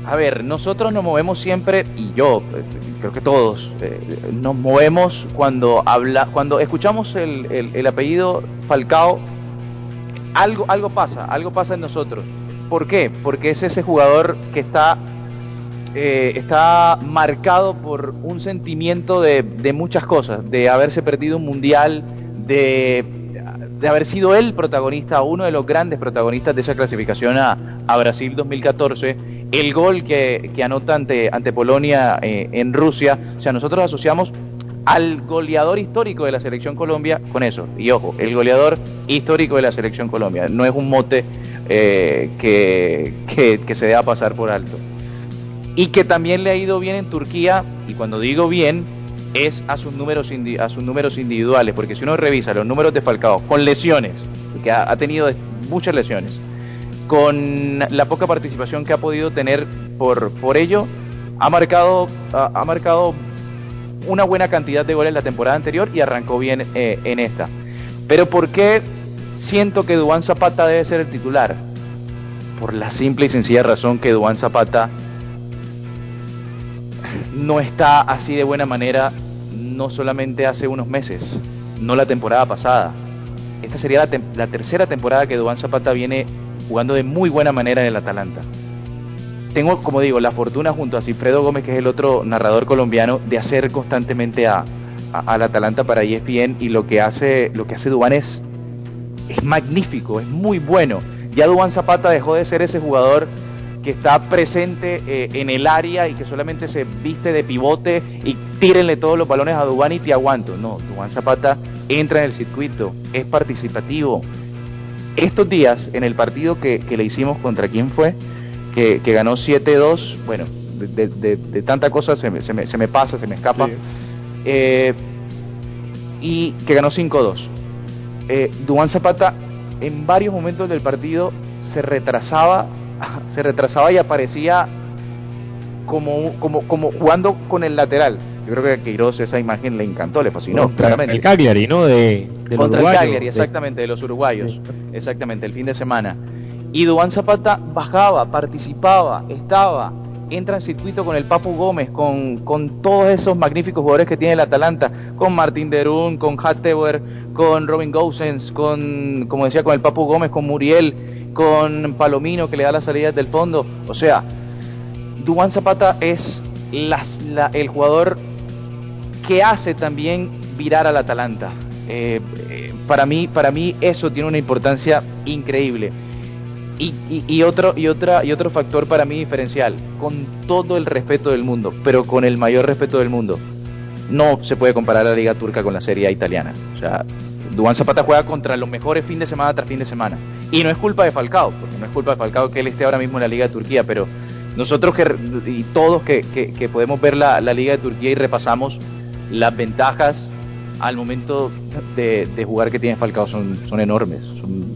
Speaker 5: a ver, nosotros nos movemos siempre, y yo eh, creo que todos, eh, nos movemos cuando habla, cuando escuchamos el, el, apellido Falcao, algo, algo pasa, algo pasa en nosotros. ¿Por qué? Porque es ese jugador que está, eh, está marcado por un sentimiento de, de muchas cosas, de haberse perdido un mundial, de de haber sido el protagonista, uno de los grandes protagonistas de esa clasificación a, Brasil 2014, el gol que, anota ante, ante Polonia eh, en Rusia, o sea, nosotros asociamos al goleador histórico de la selección Colombia con eso. Y ojo, el goleador histórico de la selección Colombia, no es un mote eh, que, que, que se deba pasar por alto. Y que también le ha ido bien en Turquía, y cuando digo bien, es a sus números, a sus números individuales, porque si uno revisa los números de Falcao con lesiones, que ha, tenido muchas lesiones, con la poca participación que ha podido tener por, por ello, ha marcado, ha, marcado una buena cantidad de goles la temporada anterior y arrancó bien eh, en esta. Pero ¿por qué siento que Duan Zapata debe ser el titular? Por la simple y sencilla razón que Duan Zapata no está así de buena manera no solamente hace unos meses, no la temporada pasada. Esta sería la, tercera temporada que Duan Zapata viene jugando de muy buena manera en el Atalanta tengo, como digo, la fortuna junto a Cifredo Gómez, que es el otro narrador colombiano, de hacer constantemente a, al Atalanta para ESPN y lo que hace, lo que hace Dubán es, es magnífico, es muy bueno. Ya Dubán Zapata dejó de ser ese jugador que está presente eh, en el área y que solamente se viste de pivote y tírenle todos los balones a Dubán y te aguanto. No, Dubán Zapata entra en el circuito, es participativo. Estos días, en el partido que, que le hicimos contra quién fue, que, ganó 7-2, bueno, de, tanta cosa se me, se, me, se me, pasa, se me escapa, eh, y que ganó 5-2. Eh, Duan Zapata en varios momentos del partido se retrasaba, [laughs] se retrasaba y aparecía como, como, como jugando con el lateral. Yo creo que a Queiroz esa imagen le encantó, le fascinó.
Speaker 2: claramente. El Cagliari, ¿no? De,
Speaker 5: Contra el Cagliari, exactamente, de los uruguayos. Exactamente, el fin de semana. Y Dubán Zapata bajaba, participaba, estaba, entra en circuito con el Papu Gómez, con, con todos esos magníficos jugadores que tiene el Atalanta, con Martín Derún, con Hattewer, con Robin Gosens, con, como decía, con el Papu Gómez, con Muriel, con Palomino que le da las salidas del fondo. O sea, Dubán Zapata es el jugador que hace también virar al Atalanta. Eh, eh, para, mí, para mí eso tiene una importancia increíble. Y, otro, y, y otro factor para mí diferencial, con todo el respeto del mundo, pero con el mayor respeto del mundo, no se puede comparar la liga turca con la serie italiana. O sea, Dubán Zapata juega contra los mejores fin de semana tras fin de semana. Y no es culpa de Falcao, porque no es culpa de Falcao que él esté ahora mismo en la liga de Turquía, pero nosotros que, y todos que, que, podemos ver la, la liga de Turquía y repasamos las ventajas al momento de, jugar que tiene Falcao son, son enormes.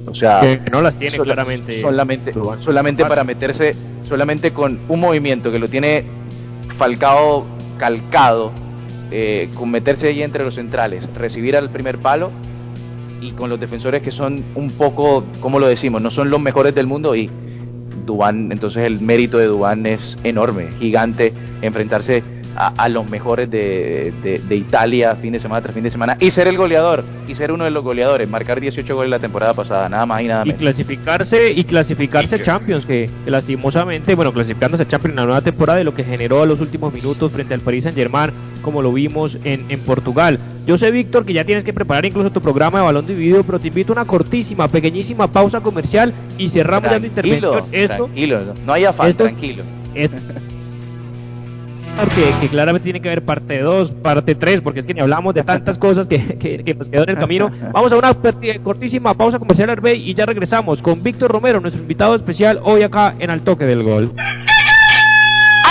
Speaker 5: o sea,
Speaker 2: que no las tiene claramente.
Speaker 5: Solamente, solamente para meterse, solamente con un movimiento que lo tiene Falcao calcado, eh, con meterse ahí entre los centrales, recibir al primer palo y con los defensores que son un poco, como lo decimos, no son los mejores del mundo y Dubán, entonces el mérito de Dubán es enorme, gigante, enfrentarse a, los mejores de, de, Italia fin de semana tras fin de semana y ser el goleador y ser uno de los goleadores, marcar 18 goles la temporada pasada, nada más y nada menos.
Speaker 2: Y clasificarse y clasificarse Champions, que, lastimosamente, bueno, clasificándose a Champions en la nueva temporada de lo que generó a los últimos minutos frente al Paris Saint Germain, como lo vimos en, en Portugal. Yo sé, Víctor, que ya tienes que preparar incluso tu programa de balón dividido, pero te invito a una cortísima, pequeñísima pausa comercial y cerramos ya tu intervención.
Speaker 5: Esto, tranquilo, no hay afán, tranquilo
Speaker 2: que, claramente tiene que haber parte 2, parte 3, porque es que ni hablamos de tantas cosas que, nos quedó en el camino. Vamos a una cortísima pausa comercial, Arbey, y ya regresamos con Víctor Romero, nuestro invitado especial hoy acá en Al Toque del Gol.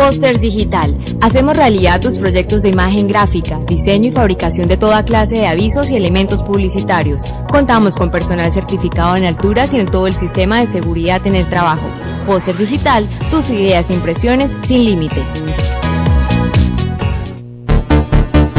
Speaker 7: Posters Digital. Hacemos realidad tus proyectos de imagen gráfica, diseño y fabricación de toda clase de avisos y elementos publicitarios. Contamos con personal certificado en alturas y en todo el sistema de seguridad en el trabajo. Poster Digital, tus ideas e impresiones sin límite.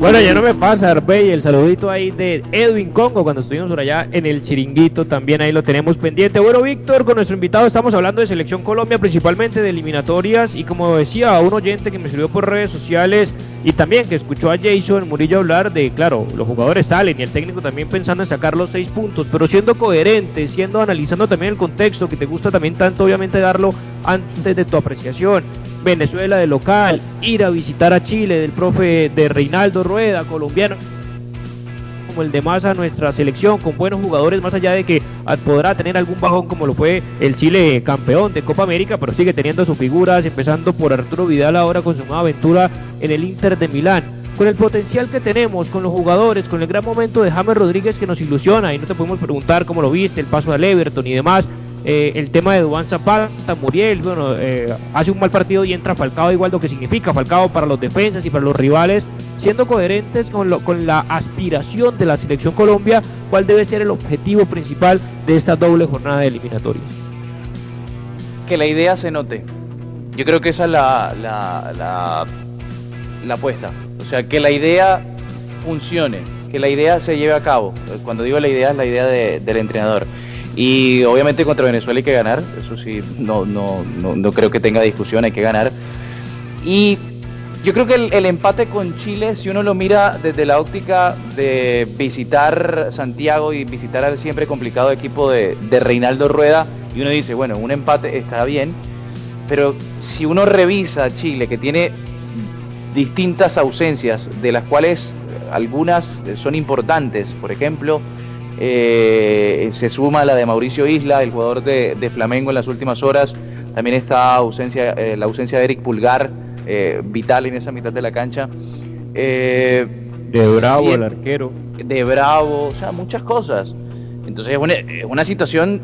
Speaker 2: Bueno, ya no me pasa, Arbey, el saludito ahí de Edwin Congo cuando estuvimos por allá en el chiringuito, también ahí lo tenemos pendiente. Bueno, Víctor, con nuestro invitado estamos hablando de Selección Colombia, principalmente de eliminatorias, y como decía un oyente que me escribió por redes sociales y también que escuchó a Jason Murillo hablar de, claro, los jugadores salen y el técnico también pensando en sacar los seis puntos, pero siendo coherente, siendo analizando también el contexto, que te gusta también tanto, obviamente, darlo antes de tu apreciación. Venezuela de local, ir a visitar a Chile del profe de Reinaldo Rueda, colombiano como el de a nuestra selección, con buenos jugadores, más allá de que podrá tener algún bajón como lo fue el Chile campeón de Copa América, pero sigue teniendo sus figuras, empezando por Arturo Vidal ahora con su nueva aventura en el Inter de Milán. Con el potencial que tenemos, con los jugadores, con el gran momento de James Rodríguez que nos ilusiona y no te podemos preguntar cómo lo viste, el paso al Everton y demás, eh, el tema de Duan Zapata, Muriel, bueno, eh, hace un mal partido y entra Falcao, igual lo que significa Falcao para los defensas y para los rivales, siendo coherentes con, lo, con la aspiración de la selección Colombia, cuál debe ser el objetivo principal de esta doble jornada de eliminatorias.
Speaker 5: Que la idea se note. Yo creo que esa es la, la, la, apuesta. O sea, que la idea funcione, que la idea se lleve a cabo. Cuando digo la idea es la idea del entrenador. Y obviamente contra Venezuela hay que ganar, eso sí, no, no, no, creo que tenga discusión, hay que ganar. Y yo creo que el, empate con Chile, si uno lo mira desde la óptica de visitar Santiago y visitar al siempre complicado equipo de, de Reinaldo Rueda, y uno dice, bueno, un empate está bien, pero si uno revisa Chile, que tiene distintas ausencias, de las cuales algunas son importantes, por ejemplo, eh, se suma la de Mauricio Isla, el jugador de, Flamengo en las últimas horas. También está ausencia, eh, la ausencia de Eric Pulgar, eh, vital en esa mitad de la cancha.
Speaker 2: de Bravo, el arquero.
Speaker 5: De Bravo, o sea, muchas cosas. Entonces es una, situación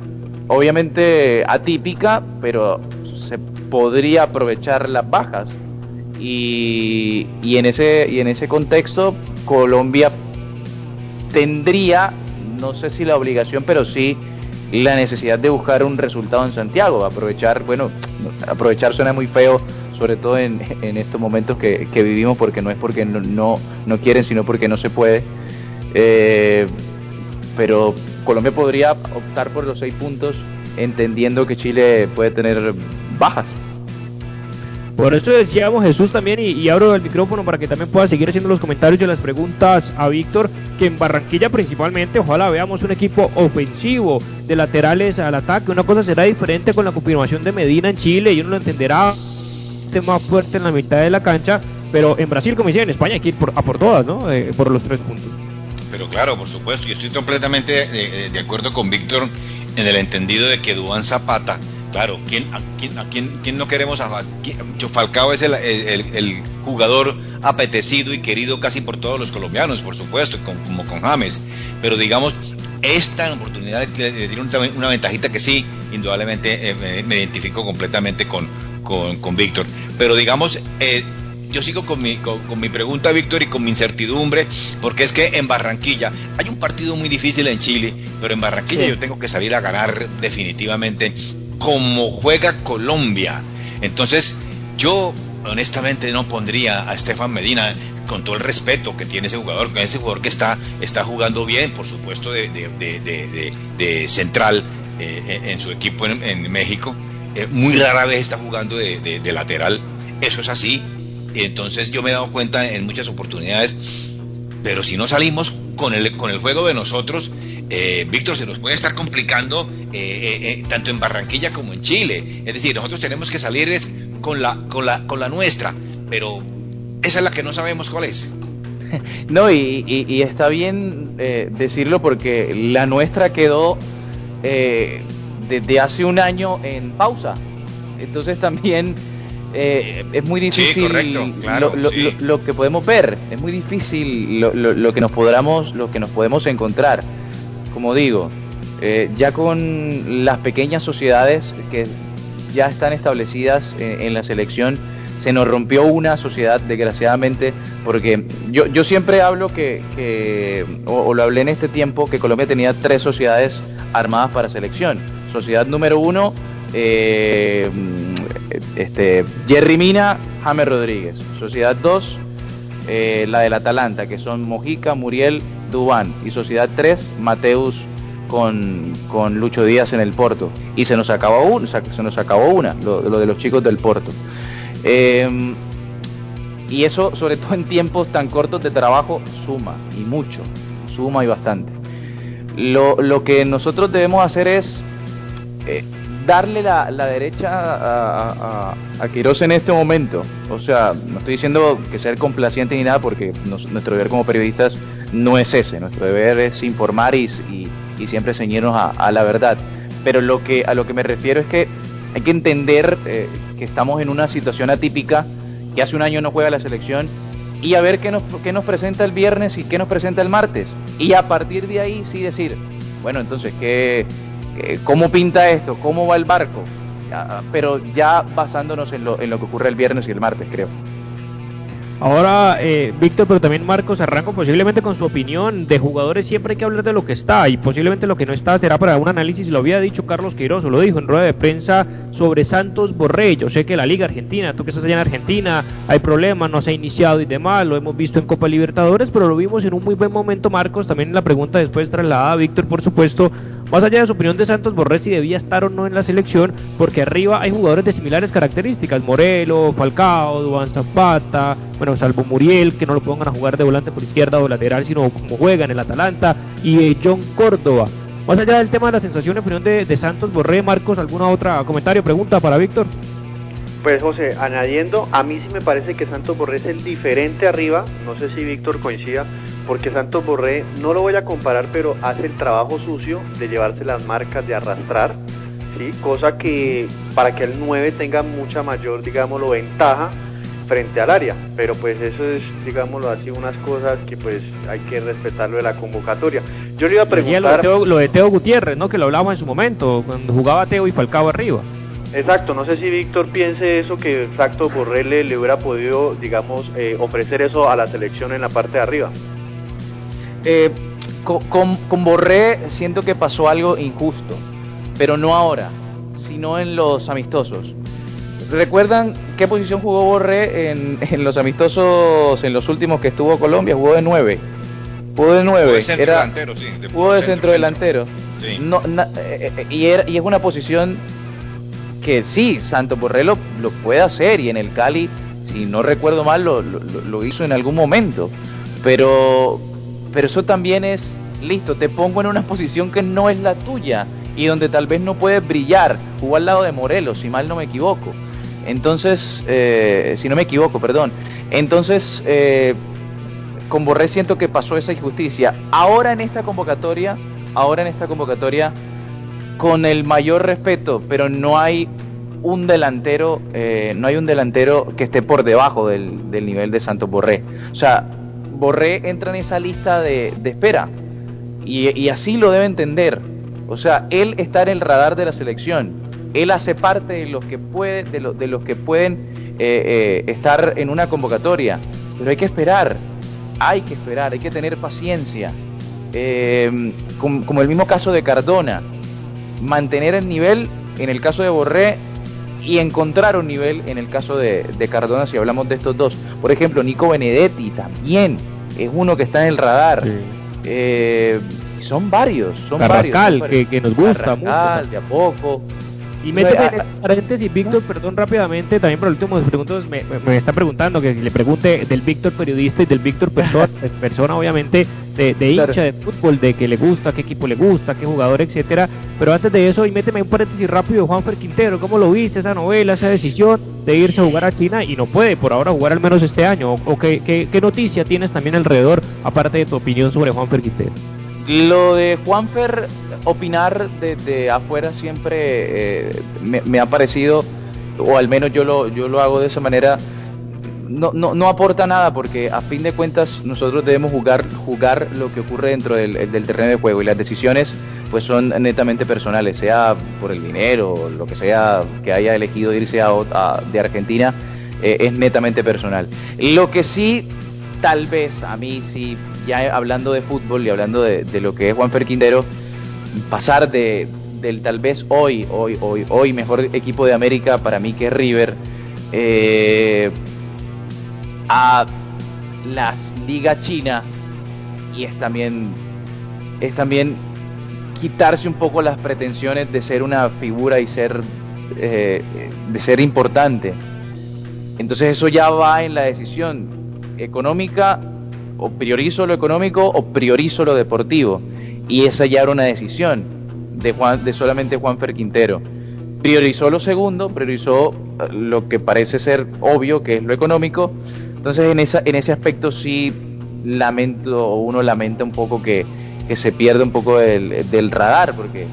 Speaker 5: obviamente atípica, pero se podría aprovechar las bajas. Y, y, en ese, y en ese contexto, Colombia tendría no sé si la obligación, pero sí la necesidad de buscar un resultado en Santiago, aprovechar, bueno, aprovechar suena muy feo, sobre todo en, estos momentos que, vivimos, porque no es porque no, no, quieren, sino porque no se puede. Eh, pero Colombia podría optar por los seis puntos, entendiendo que Chile puede tener bajas.
Speaker 2: Por eso decíamos Jesús también, y, abro el micrófono para que también pueda seguir haciendo los comentarios y las preguntas a Víctor, que en Barranquilla principalmente, ojalá veamos un equipo ofensivo de laterales al ataque. Una cosa será diferente con la confirmación de Medina en Chile, y uno lo entenderá más fuerte en la mitad de la cancha, pero en Brasil, como decía, en España hay por, a por todas, ¿no? Eh, por los tres puntos.
Speaker 3: Pero claro, por supuesto, y estoy completamente eh, de acuerdo con Víctor en el entendido de que Duan Zapata Claro, ¿quién, a, quién, a quién, no queremos a Falcao? es el, jugador apetecido y querido casi por todos los colombianos, por supuesto, como con James. Pero digamos, esta oportunidad de tiene una, ventajita que sí, indudablemente eh, me, identifico completamente con, con, Víctor. Pero digamos, eh, yo sigo con mi, con, mi pregunta, Víctor, y con mi incertidumbre, porque es que en Barranquilla hay un partido muy difícil en Chile, pero en Barranquilla yo tengo que salir a ganar definitivamente como juega Colombia. Entonces, yo honestamente no pondría a Estefan Medina con todo el respeto que tiene ese jugador, con ese jugador que está, está jugando bien, por supuesto, de, de, central eh, en su equipo en, México. Eh, muy rara vez está jugando de, lateral. Eso es así. Entonces yo me he dado cuenta en muchas oportunidades, pero si no salimos con el, con el juego de nosotros, eh, Víctor, se nos puede estar complicando eh, eh, tanto en Barranquilla como en Chile. Es decir, nosotros tenemos que salir con, la, con, la, con la nuestra, pero esa es la que no sabemos cuál es. [laughs]
Speaker 5: No, y, está bien decirlo porque la nuestra quedó desde hace un año en pausa. Entonces también es muy difícil lo, que podemos ver, es muy difícil lo, que nos podamos, lo que nos podemos encontrar como digo, eh, ya con las pequeñas sociedades que ya están establecidas en, la selección, se nos rompió una sociedad, desgraciadamente, porque yo, siempre hablo que, o, lo hablé en este tiempo, que Colombia tenía tres sociedades armadas para selección. Sociedad número uno, eh, este, Jerry Mina, James Rodríguez. Sociedad dos, eh, la del Atalanta, que son Mojica, Muriel, Dubán y Sociedad 3, Mateus con, con, Lucho Díaz en el Porto. Y se nos acabó se nos acabó una lo, de los chicos del Porto. Em, y eso, sobre todo en tiempos tan cortos de trabajo, suma y mucho, suma y bastante. Lo, lo que nosotros debemos hacer es eh, darle la, derecha a, a, en este momento. O sea, no estoy diciendo que ser complaciente ni nada, porque nuestro deber como periodistas no es ese. Nuestro deber es informar y, siempre ceñirnos a, la verdad. Pero lo que, a lo que me refiero es que hay que entender eh, que estamos en una situación atípica, que hace un año no juega la selección, y a ver qué nos, qué nos presenta el viernes y qué nos presenta el martes. Y a partir de ahí sí decir, bueno, entonces, ¿qué, cómo pinta esto, cómo va el barco, pero ya basándonos en lo, en lo que ocurre el viernes y el martes, creo.
Speaker 2: Ahora, eh, Víctor, pero también Marcos Arranco, posiblemente con su opinión de jugadores, siempre hay que hablar de lo que está y posiblemente lo que no está será para un análisis. Lo había dicho Carlos Queiroz, lo dijo en rueda de prensa sobre Santos Borrell. Yo sé que la Liga Argentina, tú que estás allá en Argentina, hay problemas, no se ha iniciado y demás, lo hemos visto en Copa Libertadores, pero lo vimos en un muy buen momento, Marcos. También la pregunta después trasladada a Víctor, por supuesto, más allá de su opinión de Santos Borré si debía estar o no en la selección, porque arriba hay jugadores de similares características, Morelo, Falcao, Duan Zapata, bueno, salvo Muriel, que no lo pongan a jugar de volante por izquierda o lateral, sino como juega en el Atalanta, y eh, John Córdoba. Más allá del tema de la sensación, opinión de, Santos Borré, Marcos, ¿alguna otra comentario, pregunta para Víctor?
Speaker 4: Pues José, añadiendo, a mí sí me parece que Santos Borré es el diferente arriba, no sé si Víctor coincida, porque Santos Borré, no lo voy a comparar, pero hace el trabajo sucio de llevarse las marcas, de arrastrar, ¿sí? cosa que para que el 9 tenga mucha mayor, digámoslo, ventaja frente al área, pero pues eso es, digámoslo así, unas cosas que pues hay que respetarlo de la convocatoria. Yo le iba a preguntar...
Speaker 2: Lo de, Teo, Gutiérrez, ¿no? Que lo hablábamos en su momento, cuando jugaba Teo y Falcao arriba.
Speaker 4: Exacto, no sé si Víctor piense eso, que exacto Borré le, hubiera podido, digamos, eh, ofrecer eso a la selección en la parte de arriba.
Speaker 5: Eh, con, Borré siento que pasó algo injusto, pero no ahora, sino en los amistosos. ¿Recuerdan qué posición jugó Borré en, [laughs] los amistosos, en los últimos que estuvo Colombia? Jugó de 9. Jugó de 9. Jugó de centro delantero, sí. jugó de centro, delantero. No, eh, eh, y, y, es una posición que sí, Santo Borré lo, puede hacer y en el Cali, si no recuerdo mal, lo, lo hizo en algún momento. Pero pero eso también es, listo, te pongo en una posición que no es la tuya y donde tal vez no puedes brillar. Jugó al lado de Morelos, si mal no me equivoco. Entonces, eh, si no me equivoco, perdón. Entonces, eh, con Borré siento que pasó esa injusticia. Ahora en esta convocatoria, ahora en esta convocatoria, con el mayor respeto, pero no hay un delantero, eh, no hay un delantero que esté por debajo del, del nivel de Santos Borré. O sea, Borré entra en esa lista de, espera. Y, así lo debe entender. O sea, él está en el radar de la selección. Él hace parte de los que, puede, de, de los que pueden eh, eh, estar en una convocatoria. Pero hay que esperar. Hay que esperar, hay que tener paciencia. Eh, como, el mismo caso de Cardona. Mantener el nivel, en el caso de Borré, y encontrar un nivel en el caso de, Cardona si hablamos de estos dos. Por ejemplo, Nico Benedetti también es uno que está en el radar. Eh, son varios, son
Speaker 2: varios. Que, que, nos gusta
Speaker 5: mucho. de a poco.
Speaker 2: Y métete en paréntesis, Víctor, perdón rápidamente, también por el último preguntas me, me, está preguntando que si le pregunte del Víctor periodista y del Víctor persona, [laughs] persona obviamente de, hincha de fútbol, de que le gusta, qué equipo le gusta, qué jugador, etcétera. Pero antes de eso, y méteme un paréntesis rápido, Juanfer Quintero, ¿cómo lo viste esa novela, esa decisión de irse a jugar a China y no puede por ahora jugar al menos este año? ¿O, qué, qué, qué noticia tienes también alrededor, aparte de tu opinión sobre Juanfer Quintero?
Speaker 5: Lo de Juanfer, opinar desde afuera siempre eh, me, ha parecido, o al menos yo lo, yo lo hago de esa manera, no, no, no, aporta nada porque a fin de cuentas nosotros debemos jugar, jugar lo que ocurre dentro del, terreno de juego y las decisiones pues son netamente personales, sea por el dinero, lo que sea que haya elegido irse a, de Argentina, eh, es netamente personal. Lo que sí, tal vez a mí sí ya hablando de fútbol y hablando de, lo que es Juanfer Quintero, pasar de, del tal vez hoy, hoy, hoy, hoy mejor equipo de América para mí que es River, eh, a las ligas China y es también es también quitarse un poco las pretensiones de ser una figura y ser eh, de ser importante. Entonces eso ya va en la decisión económica o priorizo lo económico o priorizo lo deportivo y esa ya era una decisión de Juan de solamente Juan Fer Quintero. Priorizó lo segundo, priorizó eh, lo que parece ser obvio que es lo económico. Entonces en esa en ese aspecto sí lamento uno lamenta un poco que se pierde un poco del radar, porque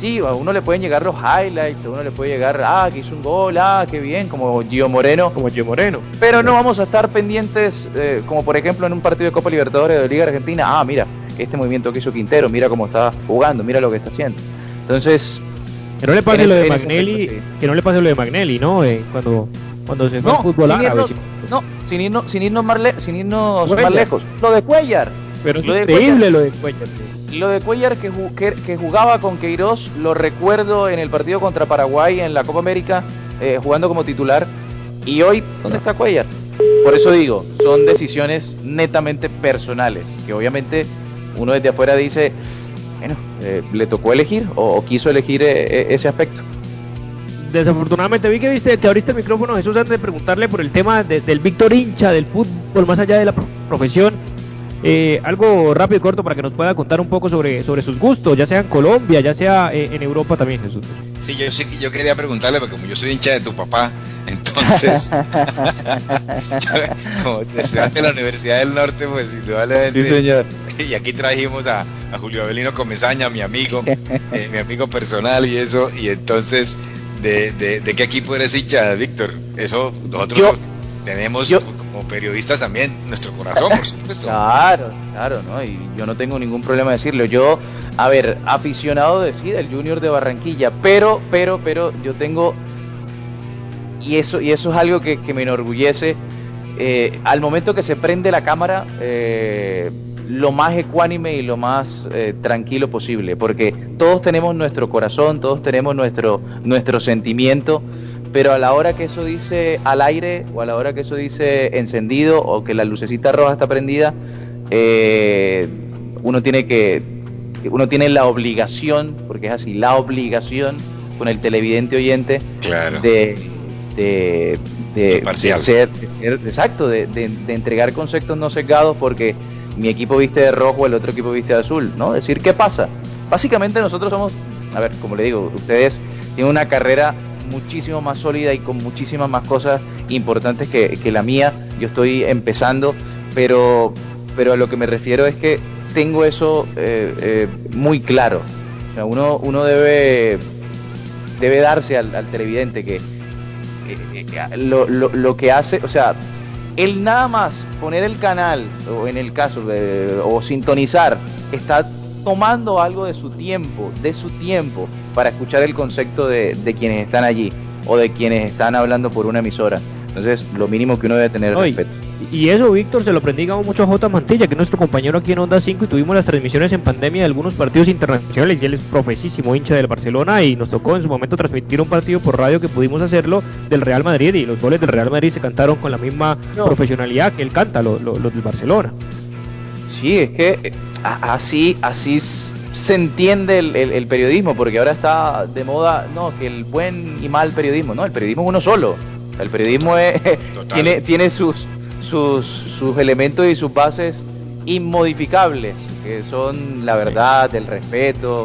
Speaker 5: sí, a uno le pueden llegar los highlights, a uno le puede llegar, ah, que hizo un gol, ah, qué bien, como Gio Moreno.
Speaker 2: Como Gio Moreno.
Speaker 5: Pero no vamos a estar pendientes, eh, como por ejemplo en un partido de Copa Libertadores de Liga Argentina, ah, mira, este movimiento que hizo Quintero, mira cómo está jugando, mira lo que está haciendo. Entonces...
Speaker 2: Que no le pase lo de Magnelli, que no le pase lo de Magnelli, ¿no? Eh, cuando, cuando se fue
Speaker 5: no,
Speaker 2: fútbol
Speaker 5: sin
Speaker 2: árabe.
Speaker 5: irnos, no, sin irnos, sin irnos, más, le- sin irnos más lejos. Lo de Cuellar.
Speaker 2: Pero
Speaker 5: Lo
Speaker 2: increíble lo de Cuellar.
Speaker 5: Lo de Cuellar que, ju- que, que jugaba con Queiroz, lo recuerdo en el partido contra Paraguay en la Copa América, eh, jugando como titular. Y hoy, ¿dónde está Cuellar? Por eso digo, son decisiones netamente personales, que obviamente uno desde afuera dice, bueno, eh, le tocó elegir o, o quiso elegir eh, ese aspecto.
Speaker 2: Desafortunadamente vi que viste que abriste el micrófono Jesús antes de preguntarle por el tema de- del Víctor hincha del fútbol más allá de la pro- profesión. Eh, algo rápido y corto para que nos pueda contar un poco sobre, sobre sus gustos, ya sea en Colombia, ya sea eh, en Europa también, Jesús.
Speaker 3: Sí, yo sí yo quería preguntarle, porque como yo soy hincha de tu papá, [laughs] entonces, yo, [laughs] como estudiante de la Universidad del Norte, pues indudablemente.
Speaker 5: Sí, señor.
Speaker 3: Y aquí trajimos a, a Julio Avelino Comesaña, mi amigo, eh, mi amigo personal y eso, y entonces, ¿de, de, de qué equipo eres hincha, Víctor? Eso nosotros
Speaker 5: Yo-
Speaker 3: tenemos
Speaker 5: yo-
Speaker 3: como periodistas también nuestro corazón, por supuesto.
Speaker 5: Claro, claro, ¿no? Y yo no tengo ningún problema de decirlo. Yo, a ver, aficionado de sí, del Junior de Barranquilla, pero, pero, pero, yo tengo, y eso, y eso es algo que, que me enorgullece, eh, al momento que se prende la cámara, eh, lo más ecuánime y lo más eh, tranquilo posible, porque todos tenemos nuestro corazón, todos tenemos nuestro, nuestro sentimiento, pero a la hora que eso dice al aire o a la hora que eso dice encendido o que la lucecita roja está prendida, eh, uno tiene que, uno tiene la obligación, porque es así, la obligación con el televidente oyente
Speaker 3: Claro.
Speaker 5: de, de, de,
Speaker 3: Imparcial.
Speaker 5: de ser, de ser- exacto, de, de- de entregar conceptos no sesgados porque mi equipo viste de rojo, el otro equipo viste de azul, ¿no? Decir, ¿qué pasa? Básicamente nosotros somos, a ver, como le digo, ustedes tienen una carrera muchísimo más sólida y con muchísimas más cosas importantes que, que la mía. Yo estoy empezando, pero, pero a lo que me refiero es que tengo eso eh, eh, muy claro. O sea, uno, uno debe, debe darse al, televidente que lo, lo, lo que hace, o sea, el nada más poner el canal, o en el caso, de, o sintonizar, está tomando algo de su tiempo, de su tiempo, para escuchar el concepto de, de quienes están allí, o de quienes están hablando por una emisora. Entonces, lo mínimo que uno debe tener es respeto.
Speaker 2: Y eso, Víctor, se lo prendíamos mucho a J. Mantilla, que es nuestro compañero aquí en Onda 5, y tuvimos las transmisiones en pandemia de algunos partidos internacionales, y él es profesísimo hincha del Barcelona, y nos tocó en su momento transmitir un partido por radio que pudimos hacerlo del Real Madrid, y los goles del Real Madrid se cantaron con la misma profesionalidad que él canta, lo- lo- los del Barcelona.
Speaker 5: Sí, es que eh, así, así se entiende el, el- el periodismo, porque ahora está de moda, no, que el buen y mal periodismo, no, el periodismo es uno solo. El periodismo es- [laughs] tiene, tiene sus, sus, sus elementos y sus bases inmodificables, que son la verdad, el respeto,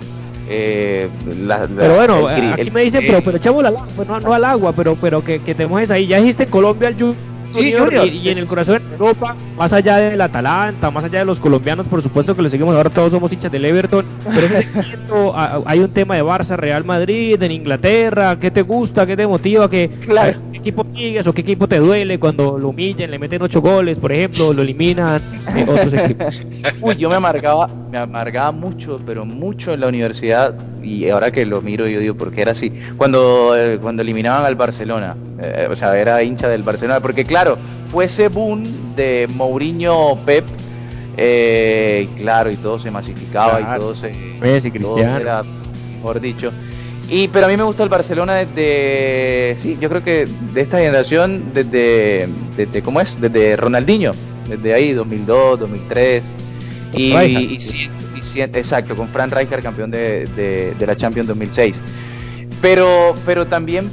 Speaker 5: eh, la- la-
Speaker 2: Pero bueno,
Speaker 5: el
Speaker 2: aquí
Speaker 5: el-
Speaker 2: me dicen, pero, pero echémosle al agua, pues no, no al agua, pero, pero que, que te mojes ahí. Ya dijiste Colombia al Junior,
Speaker 5: Sí, Junior.
Speaker 2: Y, y en el corazón de Europa, más allá del Atalanta, más allá de los colombianos, por supuesto que lo seguimos ahora, todos somos hinchas del Everton. Pero ese [laughs] hay un tema de Barça, Real Madrid, en Inglaterra, ¿qué te gusta, qué te motiva, qué,
Speaker 5: Claro.
Speaker 2: Qué equipo sigues o qué equipo te duele cuando lo humillan, le meten ocho goles, por ejemplo, lo eliminan eh, otros equipos? [laughs]
Speaker 5: Uy, yo me amargaba, me amargaba mucho, pero mucho en la universidad y ahora que lo miro yo digo, ¿por qué era así? Cuando, eh, cuando eliminaban al Barcelona, eh, o sea, era hincha del Barcelona, porque claro, fue ese boom de Mourinho Pep, eh, claro, y todo se masificaba
Speaker 2: Claro.
Speaker 5: y todo se...
Speaker 2: Messi,
Speaker 5: todo
Speaker 2: Cristiano.
Speaker 5: era, mejor dicho. Y, pero a mí me gusta el Barcelona desde, sí, yo creo que de esta generación, desde, desde ¿cómo es? Desde Ronaldinho. desde ahí, 2002, 2003. Y, y, exacto, con Frank Rijkaard, campeón de, de, la Champions 2006. Pero, pero también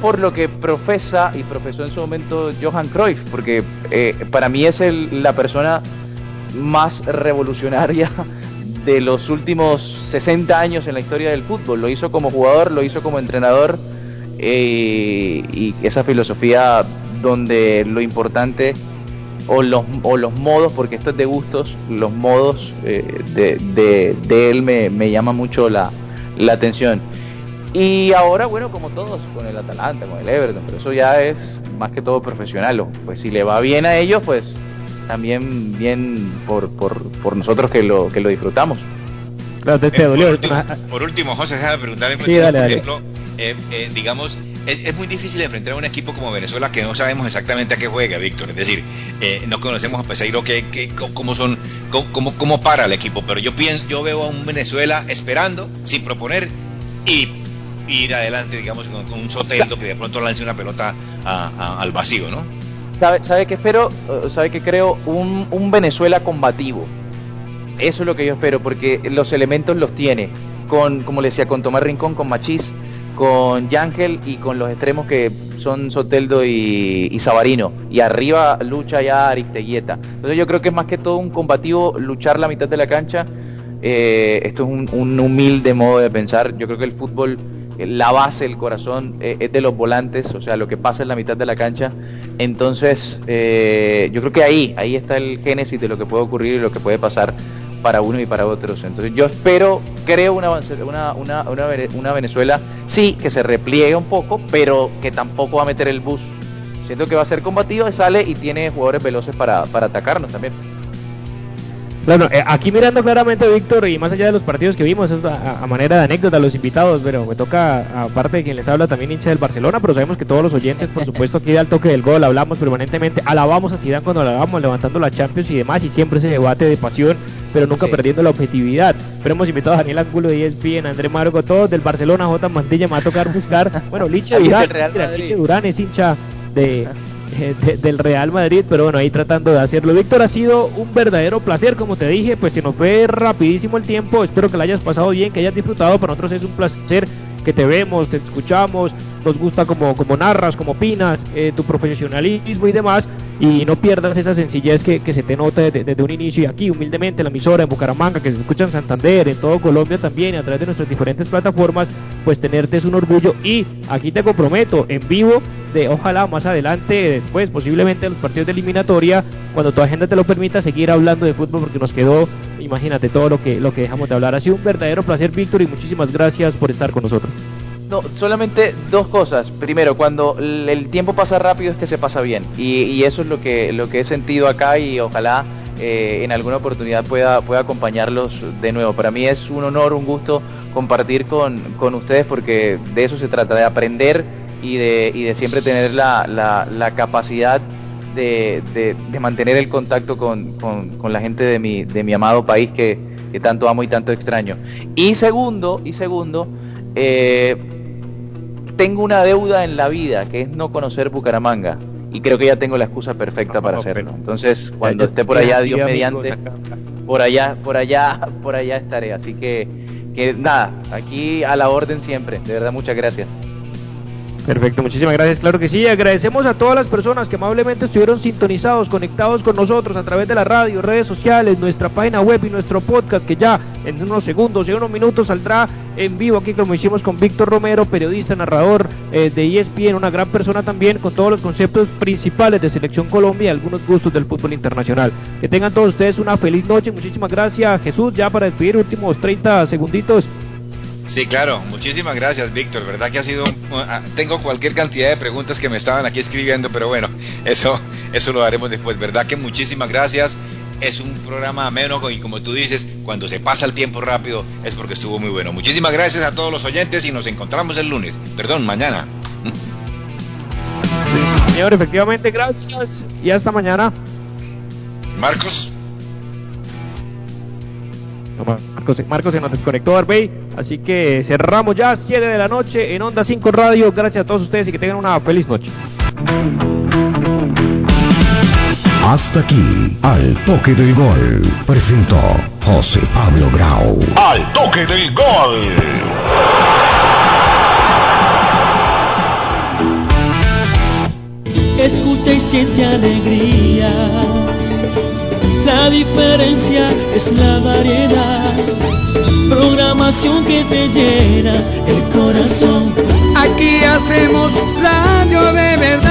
Speaker 5: por lo que profesa y profesó en su momento Johan Cruyff, porque eh, para mí es el, la persona más revolucionaria de los últimos 60 años en la historia del fútbol. Lo hizo como jugador, lo hizo como entrenador eh, y esa filosofía donde lo importante o los, o los modos, porque esto es de gustos, los modos eh, de, de, él me, me, llama mucho la, la atención. Y ahora, bueno, como todos, con el Atalanta, con el Everton, pero eso ya es más que todo profesional. Pues si le va bien a ellos, pues también bien por, por, por nosotros que lo, que lo disfrutamos.
Speaker 3: Claro, te, dolió. Por, último, por último, José, déjame preguntarle, por ejemplo, eh, eh, digamos, es, muy difícil enfrentar a un equipo como Venezuela que no sabemos exactamente a qué juega, Víctor. Es decir, eh, no conocemos a Peseiro que, que, cómo son, cómo, cómo para el equipo. Pero yo pienso, yo veo a un Venezuela esperando, sin proponer y ir adelante, digamos, con, un Soteldo que de pronto lance una pelota al vacío, ¿no?
Speaker 5: ¿Sabe, que espero? ¿Sabe que creo? Un, un Venezuela combativo. Eso es lo que yo espero, porque los elementos los tiene. Con, como le decía, con Tomás Rincón, con Machís, con Yangel y con los extremos que son Soteldo y, Sabarino. Y arriba lucha ya Aristeguieta. Entonces yo creo que es más que todo un combativo luchar la mitad de la cancha. Eh, esto es un, humilde modo de pensar. Yo creo que el fútbol, eh, la base, el corazón eh, es de los volantes, o sea, lo que pasa en la mitad de la cancha. Entonces, yo creo que ahí, ahí está el génesis de lo que puede ocurrir y lo que puede pasar para uno y para otros. Entonces yo espero, creo una, una, una, una, Venezuela, sí, que se repliegue un poco, pero que tampoco va a meter el bus. Siento que va a ser combativo, sale y tiene jugadores veloces para, para atacarnos también.
Speaker 2: Bueno, eh, aquí mirando claramente, Víctor, y más allá de los partidos que vimos, a, manera de anécdota a los invitados, pero me toca, aparte de quien les habla, también hincha del Barcelona, pero sabemos que todos los oyentes, por supuesto, aquí al toque del gol hablamos permanentemente, alabamos a Zidane cuando alabamos, levantando la Champions y demás, y siempre ese debate de pasión, pero nunca perdiendo la objetividad. Pero hemos invitado a Daniel Angulo de ESPN, André Margo, todos del Barcelona, J. Mantilla, me va a tocar buscar, bueno, Liche Durán, Liche Durán es hincha de [laughs] del Real Madrid, pero bueno, ahí tratando de hacerlo. Víctor, ha sido un verdadero placer, como te dije, pues se nos fue rapidísimo el tiempo, espero que lo hayas pasado bien, que hayas disfrutado, para nosotros es un placer que te vemos, te escuchamos, nos gusta como, como narras, como opinas, eh, tu profesionalismo y demás, y no pierdas esa sencillez que, que se te nota desde, un inicio y aquí humildemente la emisora en Bucaramanga, que se escucha en Santander, en todo Colombia también, a través de nuestras diferentes plataformas, pues tenerte es un orgullo y aquí te comprometo en vivo de ojalá más adelante, después posiblemente en los partidos de eliminatoria, cuando tu agenda te lo permita, seguir hablando de fútbol porque nos quedó, imagínate todo lo que, lo que dejamos de hablar. Ha sido un verdadero placer, Víctor, y muchísimas gracias por estar con nosotros.
Speaker 5: No, solamente dos cosas. Primero, cuando el tiempo pasa rápido es que se pasa bien. Y, eso es lo que, lo que he sentido acá y ojalá eh, en alguna oportunidad pueda, pueda acompañarlos de nuevo. Para mí es un honor, un gusto compartir con, con ustedes porque de eso se trata, de aprender y de, y de siempre tener la, la, capacidad de, de, mantener el contacto con, con, la gente de mi, de mi amado país que, que tanto amo y tanto extraño. Y segundo, y segundo, eh, tengo una deuda en la vida, que es no conocer Bucaramanga. Y creo que ya tengo la excusa perfecta para hacerlo. Entonces, cuando esté por allá, Dios mediante, por allá, por allá, por allá estaré. Así que, que nada, aquí a la orden siempre. De verdad, muchas gracias.
Speaker 2: Perfecto, muchísimas gracias, claro que sí. Agradecemos a todas las personas que amablemente estuvieron sintonizados, conectados con nosotros a través de la radio, redes sociales, nuestra página web y nuestro podcast que ya en unos segundos y unos minutos saldrá en vivo aquí como hicimos con Víctor Romero, periodista, narrador eh, de ESPN, una gran persona también con todos los conceptos principales de Selección Colombia y algunos gustos del fútbol internacional. Que tengan todos ustedes una feliz noche, muchísimas gracias Jesús, ya para despedir últimos 30 segunditos.
Speaker 3: Sí, claro, muchísimas gracias, Víctor. Verdad que ha sido. Ah, tengo cualquier cantidad de preguntas que me estaban aquí escribiendo, pero bueno, eso, eso lo haremos después. Verdad que muchísimas gracias. Es un programa ameno y como tú dices, cuando se pasa el tiempo rápido es porque estuvo muy bueno. Muchísimas gracias a todos los oyentes y nos encontramos el lunes. Perdón, mañana.
Speaker 2: Señor, efectivamente, gracias y hasta mañana.
Speaker 3: Marcos.
Speaker 2: Marcos, Marcos se nos desconectó Arbey, así que cerramos ya 7 de la noche en Onda 5 Radio. Gracias a todos ustedes y que tengan una feliz noche.
Speaker 8: Hasta aquí, al toque del gol, presentó José Pablo Grau.
Speaker 9: Al toque del gol.
Speaker 10: Escucha y siente alegría. La diferencia es la variedad, programación que te llena el corazón.
Speaker 11: Aquí hacemos radio de verdad.